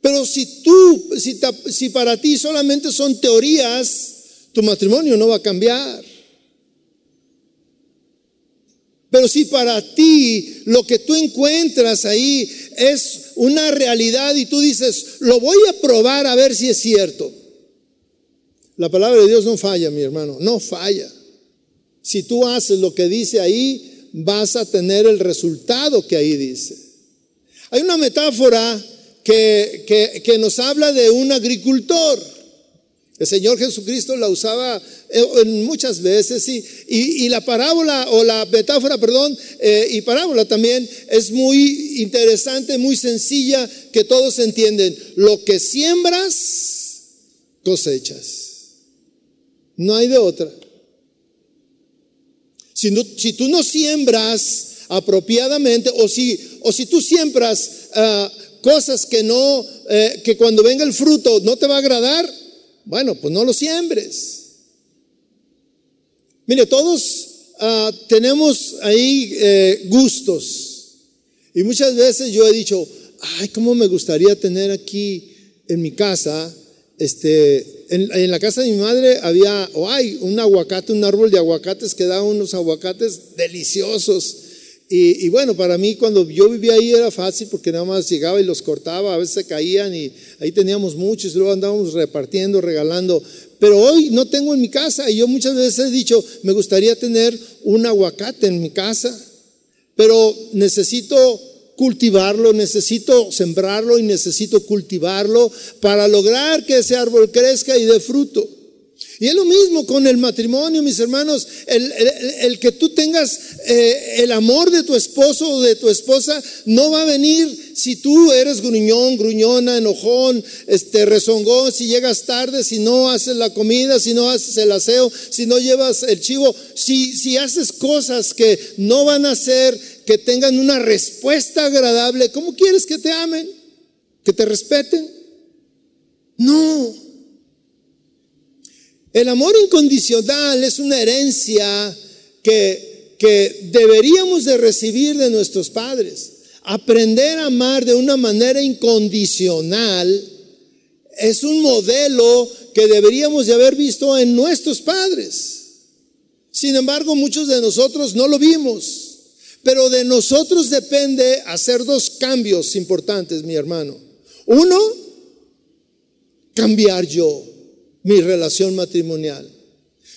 Pero si tú, si, si para ti solamente son teorías, tu matrimonio no va a cambiar. Pero si para ti lo que tú encuentras ahí es una realidad y tú dices, lo voy a probar a ver si es cierto. La palabra de Dios no falla, mi hermano, no falla. Si tú haces lo que dice ahí, vas a tener el resultado que ahí dice. Hay una metáfora que, que nos habla de un agricultor. El Señor Jesucristo la usaba eh, muchas veces y, y, la parábola o la metáfora, perdón, eh, y parábola también es muy interesante, muy sencilla, que todos entienden. Lo que siembras, cosechas. No hay de otra. Si, tú no siembras apropiadamente o si, o si tú siembras ah, cosas que no, eh, que cuando venga el fruto no te va a agradar, bueno, pues no lo siembres. Mire, todos ah, tenemos ahí eh, gustos. Y muchas veces yo he dicho, ay, cómo me gustaría tener aquí en mi casa, este, en, la casa de mi madre había, o un aguacate, un árbol de aguacates que da unos aguacates deliciosos. Y, bueno, para mí cuando yo vivía ahí era fácil porque nada más llegaba y los cortaba, a veces se caían y ahí teníamos muchos y luego andábamos repartiendo, regalando. Pero hoy no tengo en mi casa y yo muchas veces he dicho, me gustaría tener un aguacate en mi casa, pero necesito cultivarlo, necesito sembrarlo y necesito cultivarlo para lograr que ese árbol crezca y dé fruto. Y es lo mismo con el matrimonio, mis hermanos, el, que tú tengas eh, el amor de tu esposo o de tu esposa no va a venir si tú eres gruñón, gruñona, enojón, este, rezongón, si llegas tarde, si no haces la comida, si no haces el aseo, si no llevas el chivo, si, si haces cosas que no van a hacer que tengan una respuesta agradable, ¿cómo quieres que te amen? ¿Que te respeten? No. El amor incondicional es una herencia que, que deberíamos de recibir de nuestros padres. Aprender a amar de una manera incondicional es un modelo que deberíamos de haber visto en nuestros padres. Sin embargo, muchos de nosotros no lo vimos. Pero de nosotros depende hacer dos cambios importantes, mi hermano. Uno, cambiar yo mi relación matrimonial.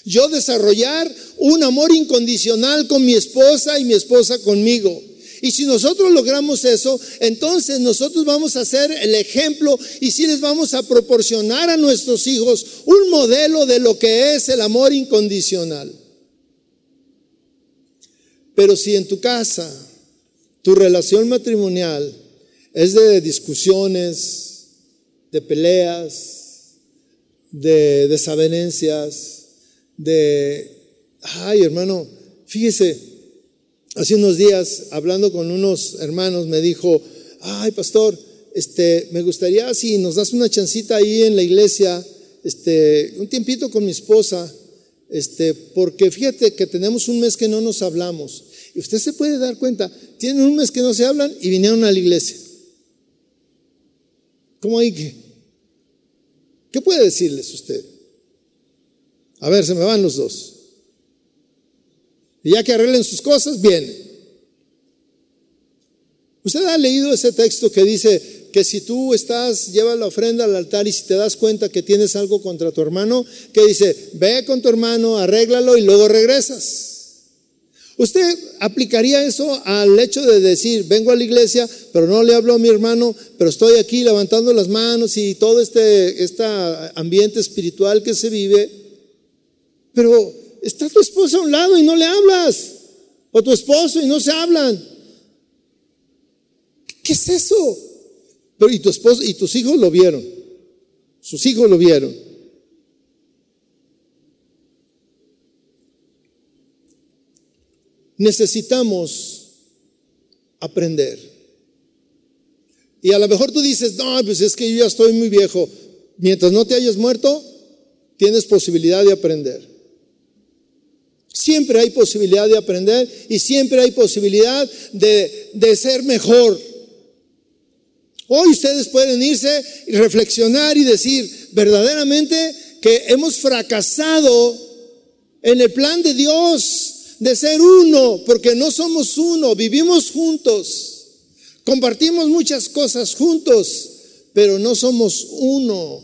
Yo desarrollar un amor incondicional con mi esposa y mi esposa conmigo. Y si nosotros logramos eso, entonces nosotros vamos a ser el ejemplo y si les vamos a proporcionar a nuestros hijos un modelo de lo que es el amor incondicional. Pero si en tu casa tu relación matrimonial es de discusiones, de peleas, de desavenencias, de, ay hermano, fíjese, hace unos días hablando con unos hermanos me dijo, ay pastor, este, me gustaría si nos das una chancita ahí en la iglesia, este, un tiempito con mi esposa, este, porque fíjate que tenemos un mes que no nos hablamos. Y usted se puede dar cuenta, tienen un mes que no se hablan y vinieron a la iglesia. ¿Cómo hay que? ¿Qué puede decirles usted? A ver, se me van los dos. Y ya que arreglen sus cosas, viene. Usted ha leído ese texto que dice que si tú estás, lleva la ofrenda al altar y si te das cuenta que tienes algo contra tu hermano, que dice, ve con tu hermano, arréglalo y luego regresas. ¿Usted aplicaría eso al hecho de decir, vengo a la iglesia, pero no le hablo a mi hermano, pero estoy aquí levantando las manos y todo este, este ambiente espiritual que se vive? Pero está tu esposa a un lado y no le hablas, o tu esposo y no se hablan. ¿Qué es eso? Pero y tu y tus hijos lo vieron, sus hijos lo vieron. necesitamos aprender. Y a lo mejor tú dices, no, pues es que yo ya estoy muy viejo. Mientras no te hayas muerto, tienes posibilidad de aprender. Siempre hay posibilidad de aprender y siempre hay posibilidad de, de ser mejor. Hoy ustedes pueden irse y reflexionar y decir verdaderamente que hemos fracasado en el plan de Dios de ser uno, porque no somos uno, vivimos juntos, compartimos muchas cosas juntos, pero no somos uno.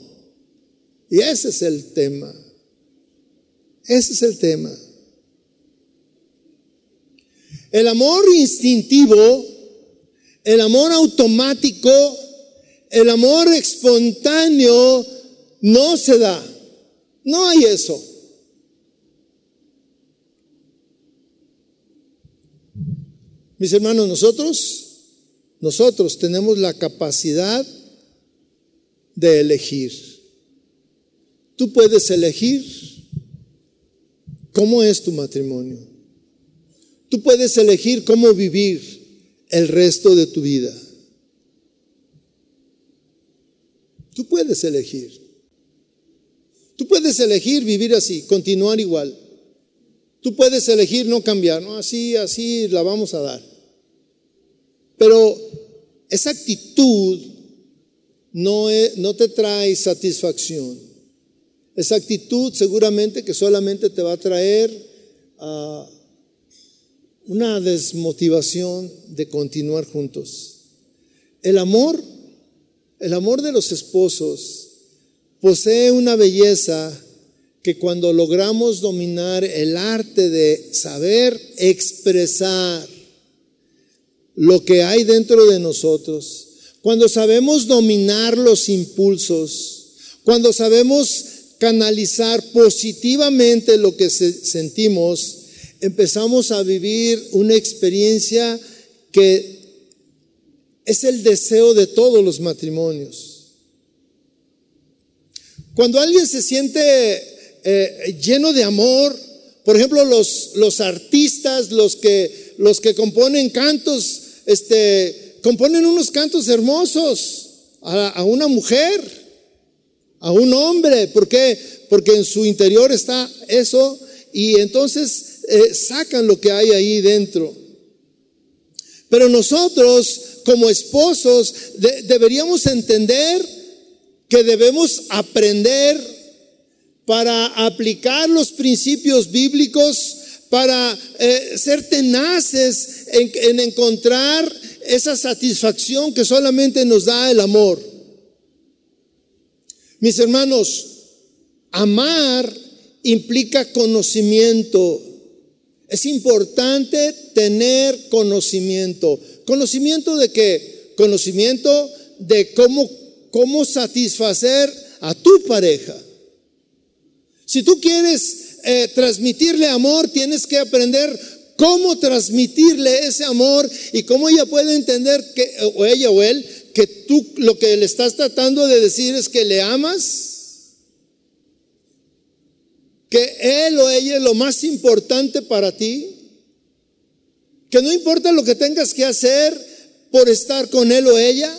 Y ese es el tema. Ese es el tema. El amor instintivo, el amor automático, el amor espontáneo no se da. No hay eso. Mis hermanos, nosotros, nosotros tenemos la capacidad de elegir. Tú puedes elegir cómo es tu matrimonio. Tú puedes elegir cómo vivir el resto de tu vida. Tú puedes elegir. Tú puedes elegir vivir así, continuar igual. Tú puedes elegir no cambiar, no, así, así la vamos a dar. Pero esa actitud no, no te trae satisfacción. Esa actitud seguramente que solamente te va a traer ah, una desmotivación de continuar juntos. El amor, el amor de los esposos posee una belleza que cuando logramos dominar el arte de saber expresar lo que hay dentro de nosotros, cuando sabemos dominar los impulsos, cuando sabemos canalizar positivamente lo que sentimos, empezamos a vivir una experiencia que es el deseo de todos los matrimonios. Cuando alguien se siente eh, lleno de amor, por ejemplo, los, los artistas, los que los que componen cantos, este, componen unos cantos hermosos a, una mujer, a un hombre. ¿Por qué? Porque en su interior está eso y entonces eh, sacan lo que hay ahí dentro. Pero nosotros, como esposos, deberíamos entender que debemos aprender para aplicar los principios bíblicos para eh, ser tenaces en, encontrar esa satisfacción que solamente nos da el amor. Mis hermanos, amar implica conocimiento. Es importante tener conocimiento. ¿Conocimiento de qué? Conocimiento de cómo, cómo satisfacer a tu pareja. Si tú quieres eh, transmitirle amor, tienes que aprender cómo transmitirle ese amor y cómo ella puede entender que, o ella o él, que tú lo que le estás tratando de decir es que le amas, que él o ella es lo más importante para ti, que no importa lo que tengas que hacer por estar con él o ella,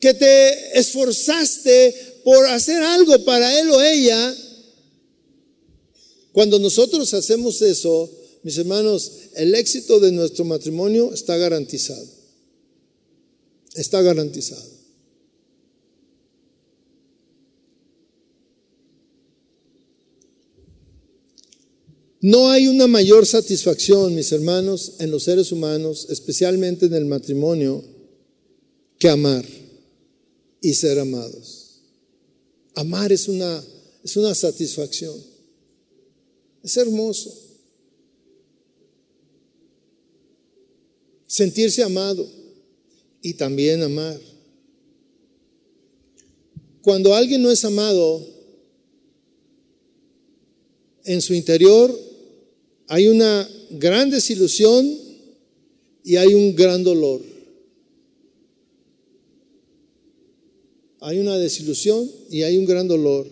que te esforzaste por hacer algo para él o ella, cuando nosotros hacemos eso, mis hermanos, el éxito de nuestro matrimonio está garantizado. Está garantizado. No hay una mayor satisfacción, mis hermanos, en los seres humanos, especialmente en el matrimonio, que amar y ser amados. Amar es una, es una satisfacción. Es hermoso. sentirse amado y también amar. Cuando alguien no es amado, en su interior hay una gran desilusión y hay un gran dolor. Hay una desilusión y hay un gran dolor.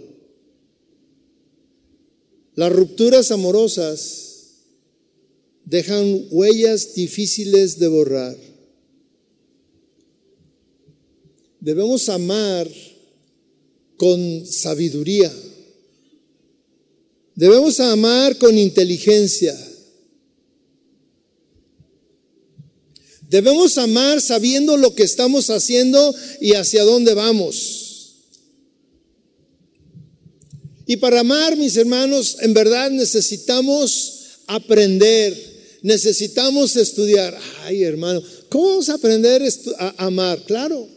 Las rupturas amorosas dejan huellas difíciles de borrar. Debemos amar con sabiduría. Debemos amar con inteligencia. Debemos amar sabiendo lo que estamos haciendo y hacia dónde vamos. Y para amar, mis hermanos, en verdad necesitamos aprender necesitamos estudiar. Ay, hermano, ¿cómo vamos a aprender a amar? Claro,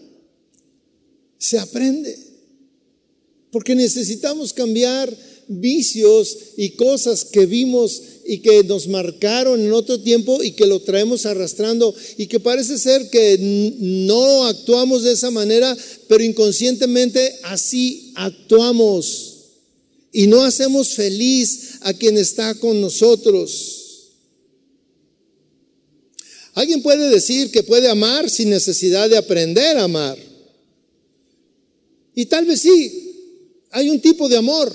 se aprende. Porque necesitamos cambiar vicios y cosas que vimos y que nos marcaron en otro tiempo y que lo traemos arrastrando y que parece ser que no actuamos de esa manera, pero inconscientemente así actuamos y no hacemos feliz a quien está con nosotros. Alguien puede decir que puede amar sin necesidad de aprender a amar. Y tal vez sí, hay un tipo de amor,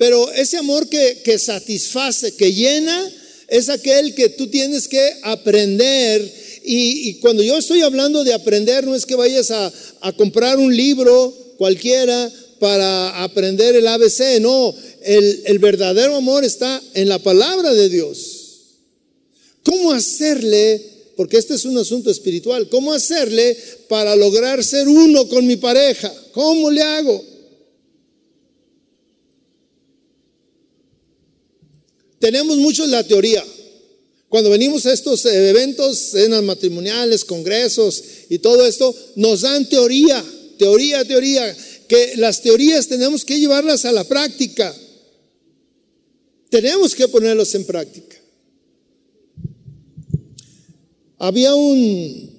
pero ese amor que, satisface, que llena, es aquel que tú tienes que aprender. Y, cuando yo estoy hablando de aprender, no es que vayas a, comprar un libro cualquiera para aprender el ABC, no, el, el verdadero amor está en la palabra de Dios. ¿Cómo hacerle porque este es un asunto espiritual. ¿Cómo hacerle para lograr ser uno con mi pareja? ¿Cómo le hago? Tenemos mucho la teoría. Cuando venimos a estos eventos, cenas matrimoniales, congresos y todo esto, nos dan teoría, teoría, teoría, que las teorías tenemos que llevarlas a la práctica. Tenemos que ponerlos en práctica. Había un,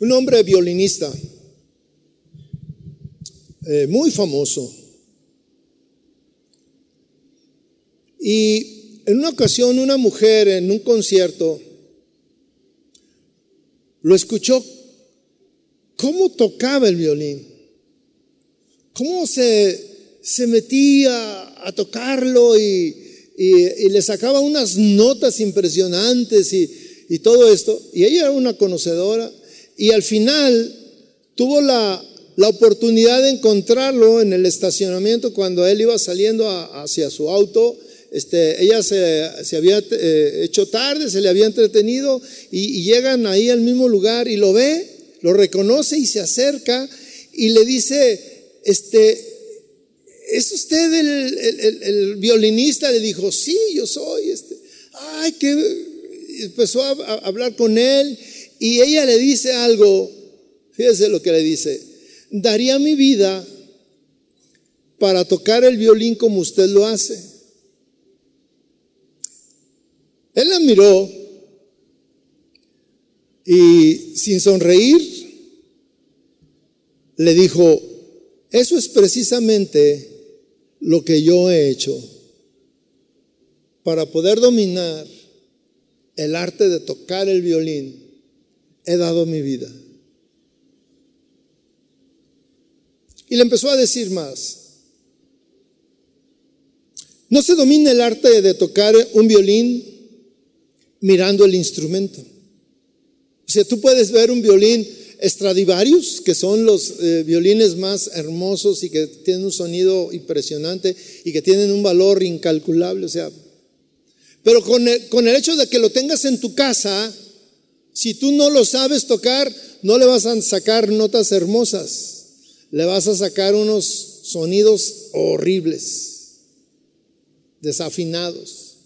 un hombre violinista eh, muy famoso. Y en una ocasión una mujer en un concierto lo escuchó cómo tocaba el violín, cómo se, se metía a tocarlo y, y, le sacaba unas notas impresionantes y, y todo esto. Y ella era una conocedora y al final tuvo la, la oportunidad de encontrarlo en el estacionamiento cuando él iba saliendo hacia su auto. Este, ella se, había eh, hecho tarde, se le había entretenido y, y, llegan ahí al mismo lugar y lo ve, lo reconoce y se acerca y le dice, este, ¿es usted el, violinista? Le dijo, sí, yo soy. Este. Ay, que empezó a, a hablar con él y ella le dice algo, fíjese lo que le dice, daría mi vida para tocar el violín como usted lo hace. Él la miró y sin sonreír le dijo, eso es precisamente lo que yo he hecho para poder dominar el arte de tocar el violín, he dado mi vida. Y le empezó a decir más. No se domina el arte de tocar un violín mirando el instrumento. O sea, tú puedes ver un violín Stradivarius, que son los eh, violines más hermosos y que tienen un sonido impresionante y que tienen un valor incalculable, o sea, pero con el, con el hecho de que lo tengas en tu casa, si tú no lo sabes tocar, no le vas a sacar notas hermosas, le vas a sacar unos sonidos horribles, desafinados.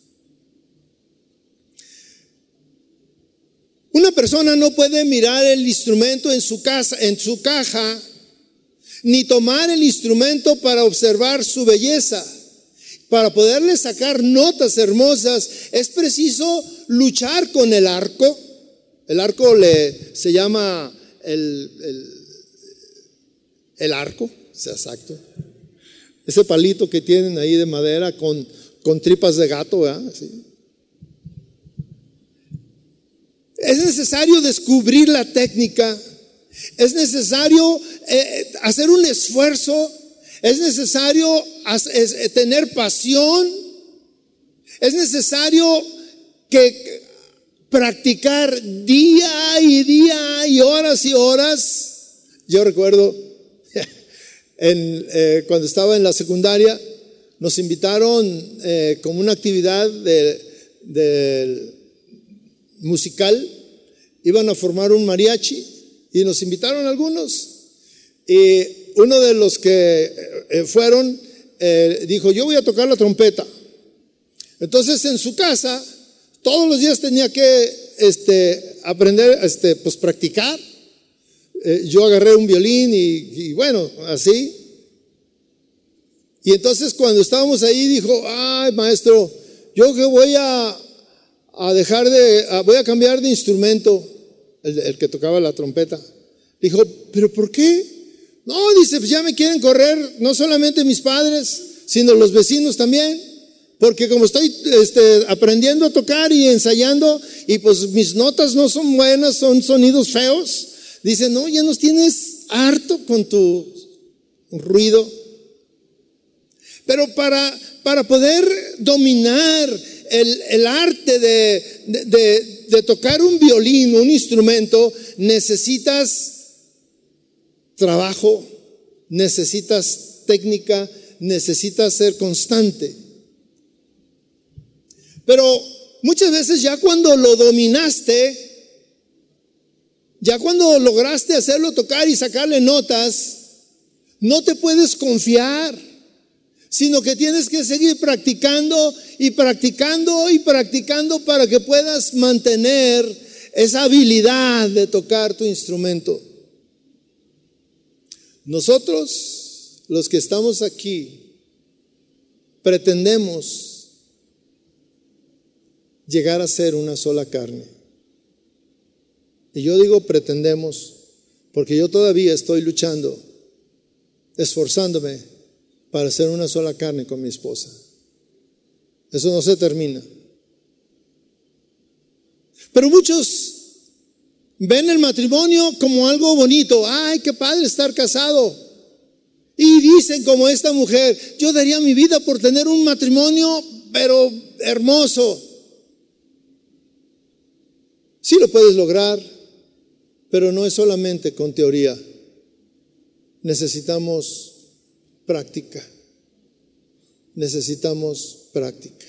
Una persona no puede mirar el instrumento en su casa, en su caja, ni tomar el instrumento para observar su belleza. para poderle sacar notas hermosas, es preciso luchar con el arco. El arco le, se llama el, el, arco, sea exacto. Ese palito que tienen ahí de madera con, con tripas de gato, Es necesario descubrir la técnica, es necesario eh, hacer un esfuerzo, es necesario eh, tener pasión, es necesario que practicar día y día y horas y horas. Yo recuerdo en, eh, cuando estaba en la secundaria, nos invitaron eh, como una actividad de, musical, iban a formar un mariachi y nos invitaron algunos. Y uno de los que eh, fueron dijo, yo voy a tocar la trompeta. Entonces en su casa todos los días tenía que este, aprender, este, pues practicar. Eh, yo agarré un violín y, bueno, así. Y entonces cuando estábamos ahí dijo, ay maestro, yo que voy a, a dejar de, voy a cambiar de instrumento, el, que tocaba la trompeta. Dijo, pero ¿por qué? No, dice, pues ya me quieren correr, no solamente mis padres, sino los vecinos también. Porque como estoy este, aprendiendo a tocar y ensayando, y pues mis notas no son buenas, son sonidos feos, dice, no, ya nos tienes harto con tu ruido. Pero para, para poder dominar el, arte de, de tocar un violín, un instrumento, necesitas trabajo, necesitas técnica, necesitas ser constante. Pero muchas veces ya cuando lo dominaste, ya cuando lograste hacerlo tocar y sacarle notas, no te puedes confiar, sino que tienes que seguir practicando y practicando y practicando para que puedas mantener esa habilidad de tocar tu instrumento. Nosotros, los que estamos aquí, pretendemos llegar a ser una sola carne. Y yo digo pretendemos, porque yo todavía estoy luchando, esforzándome para ser una sola carne con mi esposa. Eso no se termina. Pero muchos ven el matrimonio como algo bonito. Ay, qué padre estar casado. Y dicen como esta mujer, yo daría mi vida por tener un matrimonio, pero hermoso. Sí lo puedes lograr, pero no es solamente con teoría. Necesitamos práctica. Necesitamos práctica.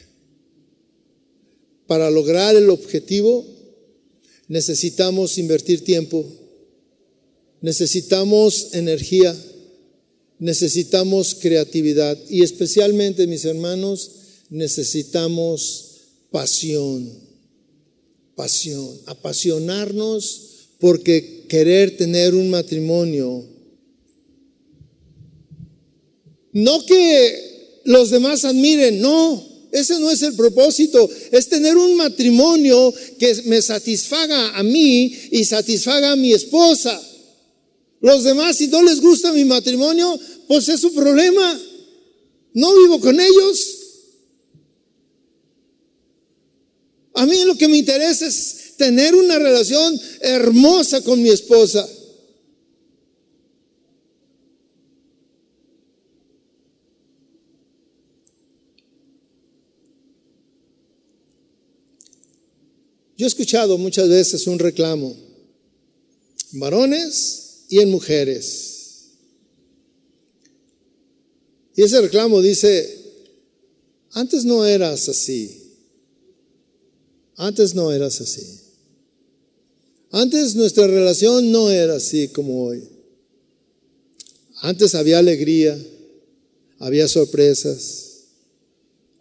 Para lograr el objetivo necesitamos invertir tiempo, necesitamos energía, necesitamos creatividad y especialmente, mis hermanos, necesitamos pasión pasión, apasionarnos porque querer tener un matrimonio. No que los demás admiren, no, ese no es el propósito, es tener un matrimonio que me satisfaga a mí y satisfaga a mi esposa. Los demás, si no les gusta mi matrimonio, pues es su problema. No vivo con ellos, A mí lo que me interesa es tener una relación hermosa con mi esposa. Yo he escuchado muchas veces un reclamo, varones y en mujeres. Y ese reclamo dice, antes no eras así. Antes no eras así. Antes nuestra relación no era así como hoy. Antes había alegría, había sorpresas,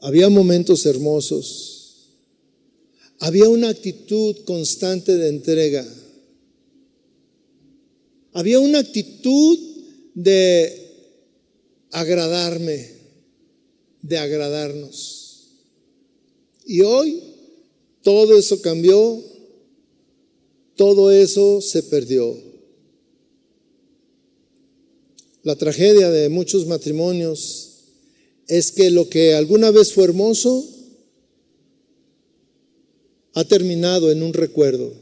había momentos hermosos, había una actitud constante de entrega, había una actitud de agradarme, de agradarnos. Y hoy todo eso cambió, todo eso se perdió. La tragedia de muchos matrimonios es que lo que alguna vez fue hermoso ha terminado en un recuerdo.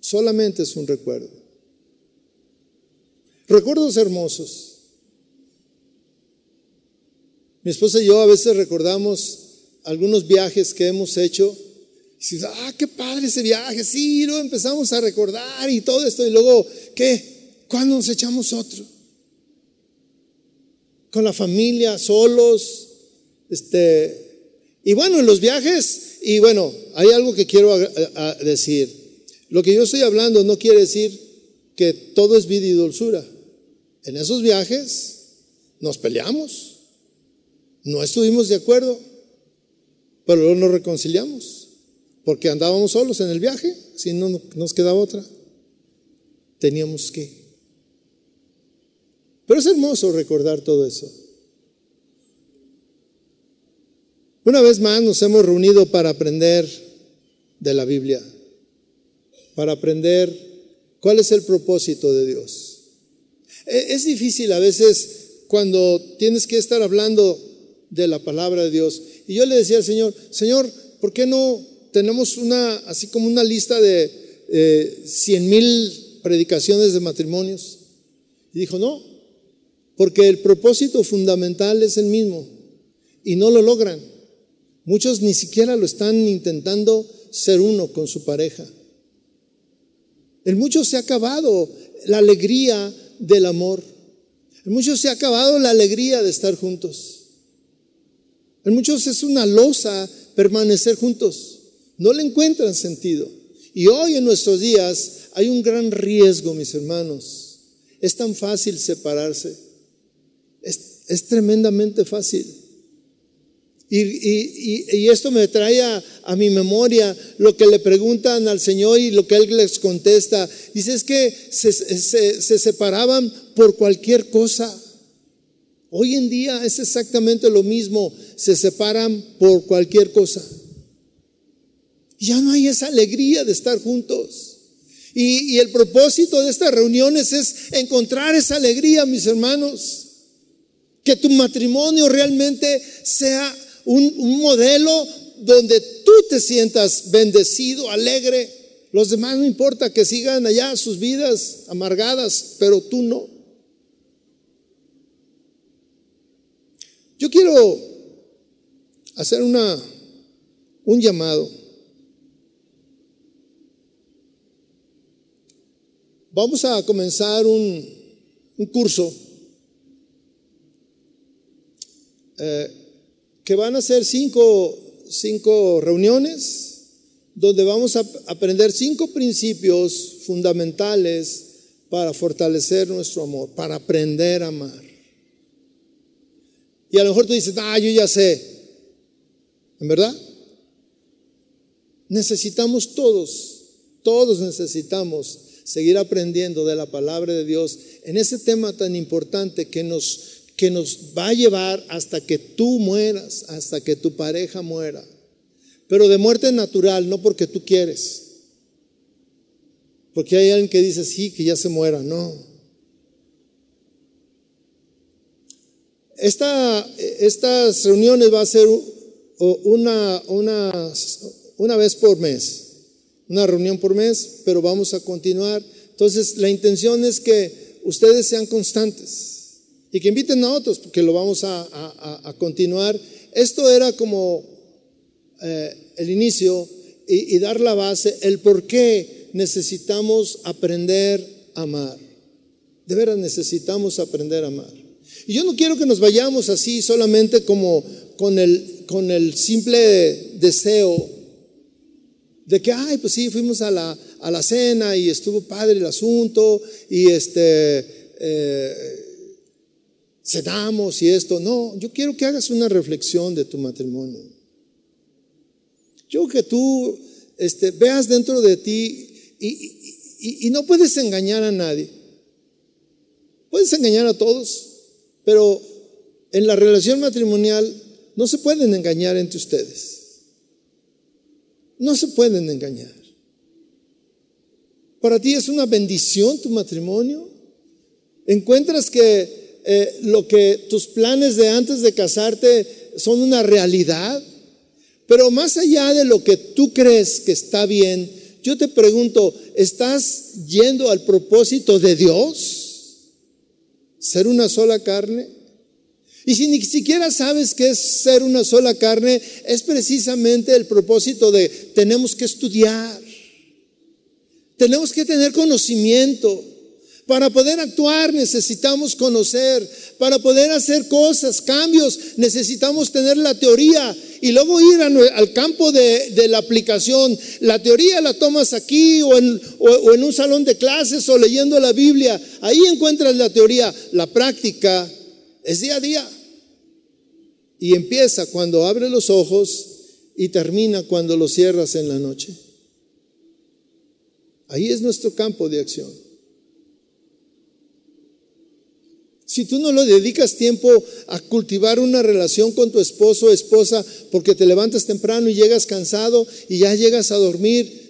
Solamente es un recuerdo. Recuerdos hermosos. Mi esposa y yo a veces recordamos algunos viajes que hemos hecho. Y dices, ah, qué padre ese viaje. Sí, luego empezamos a recordar y todo esto. Y luego, ¿qué? ¿Cuándo nos echamos otro? Con la familia, solos. Este, y bueno, en los viajes, y bueno, hay algo que quiero decir. Lo que yo estoy hablando no quiere decir que todo es vida y dulzura. En esos viajes nos peleamos no estuvimos de acuerdo, pero luego nos reconciliamos, porque andábamos solos en el viaje, si no nos quedaba otra. Teníamos que. Pero es hermoso recordar todo eso. Una vez más nos hemos reunido para aprender de la Biblia, para aprender cuál es el propósito de Dios. E, es difícil a veces cuando tienes que estar hablando de la palabra de Dios. Y yo le decía al Señor, Señor, ¿por qué no tenemos una, así como una lista de eh, cien mil predicaciones de matrimonios? Y dijo, no, porque el propósito fundamental es el mismo y no lo logran. Muchos ni siquiera lo están intentando ser uno con su pareja. En muchos se ha acabado la alegría del amor. En muchos se ha acabado la alegría de estar juntos. En muchos es una losa permanecer juntos. No le encuentran sentido. Y hoy en nuestros días hay un gran riesgo, mis hermanos. Es tan fácil separarse. Es, tremendamente fácil. Y, esto me trae a, mi memoria lo que le preguntan al Señor y lo que Él les contesta. Dice es que se separaban por cualquier cosa. Hoy en día es exactamente lo mismo, se separan por cualquier cosa. Ya no hay esa alegría de estar juntos. Y, el propósito de estas reuniones es encontrar esa alegría, mis hermanos. Que tu matrimonio realmente sea un, modelo donde tú te sientas bendecido, alegre. Los demás no importa que sigan allá sus vidas amargadas, pero tú no. Yo quiero hacer una, un llamado. Vamos a comenzar un, un curso eh, que van a ser cinco, cinco reuniones donde vamos a aprender cinco principios fundamentales para fortalecer nuestro amor, para aprender a amar. Y a lo mejor tú dices, ah, yo ya sé. ¿En verdad? Necesitamos todos, todos necesitamos seguir aprendiendo de la palabra de Dios en ese tema tan importante que nos, que nos va a llevar hasta que tú mueras, hasta que tu pareja muera. Pero de muerte natural, no porque tú quieres. Porque hay alguien que dice, sí, que ya se muera. No. Estas reuniones va a ser una, una, una vez por mes, una reunión por mes, pero vamos a continuar. Entonces, la intención es que ustedes sean constantes y que inviten a otros, porque lo vamos a, continuar. Esto era como eh, el inicio y, y dar la base, el por qué necesitamos aprender a amar. De veras necesitamos aprender a amar. Y yo no quiero que nos vayamos así solamente como con el, con el simple deseo de que, ay, pues sí, fuimos a la, a la cena y estuvo padre el asunto y este, eh, cenamos y esto. No, yo quiero que hagas una reflexión de tu matrimonio. Yo que tú este, veas dentro de ti y no puedes engañar a nadie. Puedes engañar a todos, pero en la relación matrimonial no se pueden engañar entre ustedes. No se pueden engañar. Para ti es una bendición tu matrimonio. Encuentras que eh, lo que tus planes de antes de casarte son una realidad. Pero más allá de lo que tú crees que está bien, yo te pregunto, ¿estás yendo al propósito de Dios? ¿Ser una sola carne? Y si ni siquiera sabes qué es ser una sola carne, es precisamente el propósito de tenemos que estudiar, tenemos que tener conocimiento. Para poder actuar necesitamos conocer, para poder hacer cosas, cambios, necesitamos tener la teoría y luego ir al campo de, la aplicación. La teoría la tomas aquí o en, o en un salón de clases o leyendo la Biblia. Ahí encuentras la teoría. La práctica es día a día. Y empieza cuando abre los ojos y termina cuando los cierras en la noche. Ahí es nuestro campo de acción. Si tú no lo dedicas tiempo a cultivar una relación con tu esposo o esposa porque te levantas temprano y llegas cansado y ya llegas a dormir,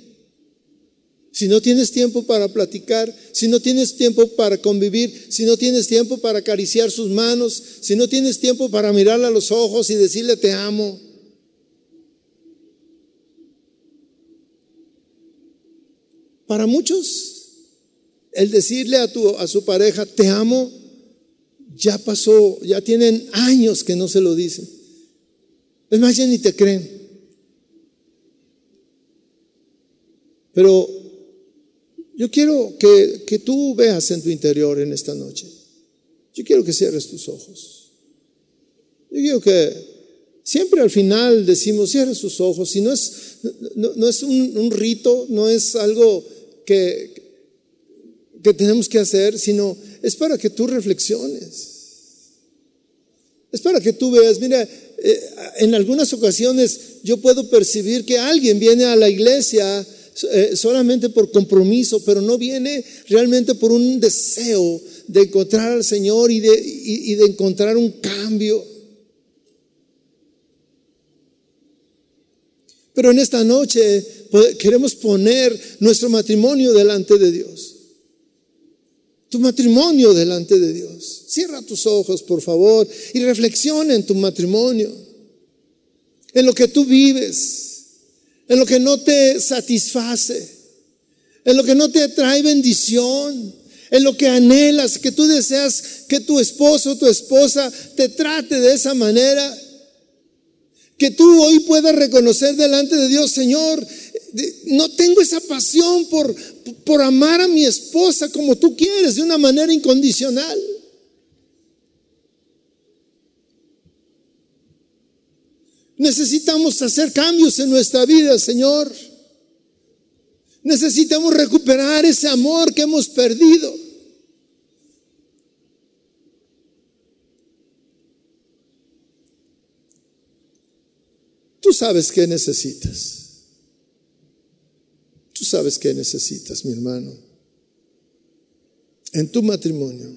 si no tienes tiempo para platicar, si no tienes tiempo para convivir, si no tienes tiempo para acariciar sus manos, si no tienes tiempo para mirarle a los ojos y decirle te amo. Para muchos, el decirle a, tu, a su pareja te amo, ya pasó, ya tienen años que no se lo dicen. Es más, ya ni te creen. Pero yo quiero que, tú veas en tu interior en esta noche. Yo quiero que cierres tus ojos. Yo quiero que siempre al final decimos, cierres tus ojos. Si no es, no, es un, rito, no es algo que, que tenemos que hacer, sino es para que tú reflexiones. Es para que tú veas, mira, eh, en algunas ocasiones yo puedo percibir que alguien viene a la iglesia eh, solamente por compromiso, pero no viene realmente por un deseo de encontrar al Señor y de, y de encontrar un cambio. Pero en esta noche queremos poner nuestro matrimonio delante de Dios. Tu matrimonio delante de Dios. Cierra tus ojos, por favor, y reflexiona en tu matrimonio, en lo que tú vives en lo que no te satisface, en lo que no te trae bendición, en lo que anhelas, que tú deseas que tu esposo o tu esposa te trate de esa manera, que tú hoy puedas reconocer delante de Dios, Señor, no tengo esa pasión por, por amar a mi esposa como tú quieres, de una manera incondicional. Necesitamos hacer cambios en nuestra vida, Señor. Necesitamos recuperar ese amor que hemos perdido. Tú sabes qué necesitas. Sabes qué necesitas, mi hermano. En tu matrimonio.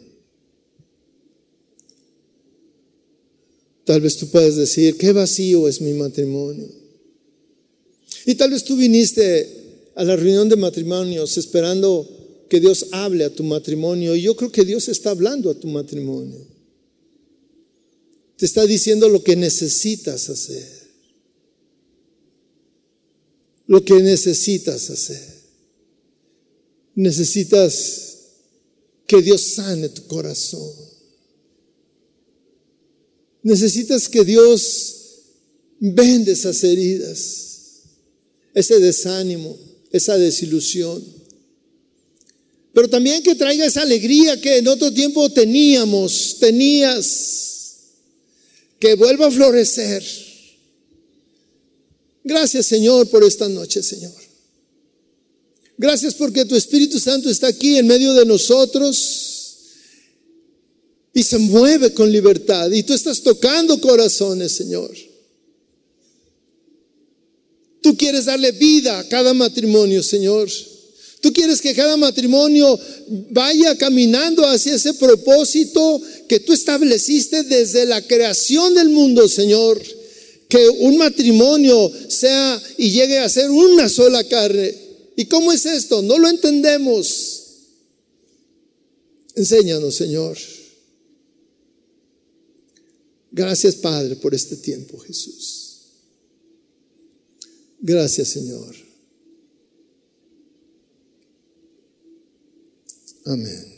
Tal vez tú puedas decir, qué vacío es mi matrimonio. Y tal vez tú viniste a la reunión de matrimonios esperando que Dios hable a tu matrimonio. Y yo creo que Dios está hablando a tu matrimonio. Te está diciendo lo que necesitas hacer. Lo que necesitas hacer. Necesitas que Dios sane tu corazón. Necesitas que Dios vende esas heridas, ese desánimo, esa desilusión. Pero también que traiga esa alegría que en otro tiempo teníamos, tenías, que vuelva a florecer. Gracias Señor por esta noche, Señor. Gracias porque tu Espíritu Santo está aquí en medio de nosotros y se mueve con libertad. Y tú estás tocando corazones, Señor. Tú quieres darle vida a cada matrimonio, Señor. Tú quieres que cada matrimonio vaya caminando hacia ese propósito que tú estableciste desde la creación del mundo, Señor. Que un matrimonio sea y llegue a ser una sola carne. ¿Y cómo es esto? No lo entendemos. Enséñanos, Señor. Gracias, Padre, por este tiempo, Jesús. Gracias, Señor. Amén.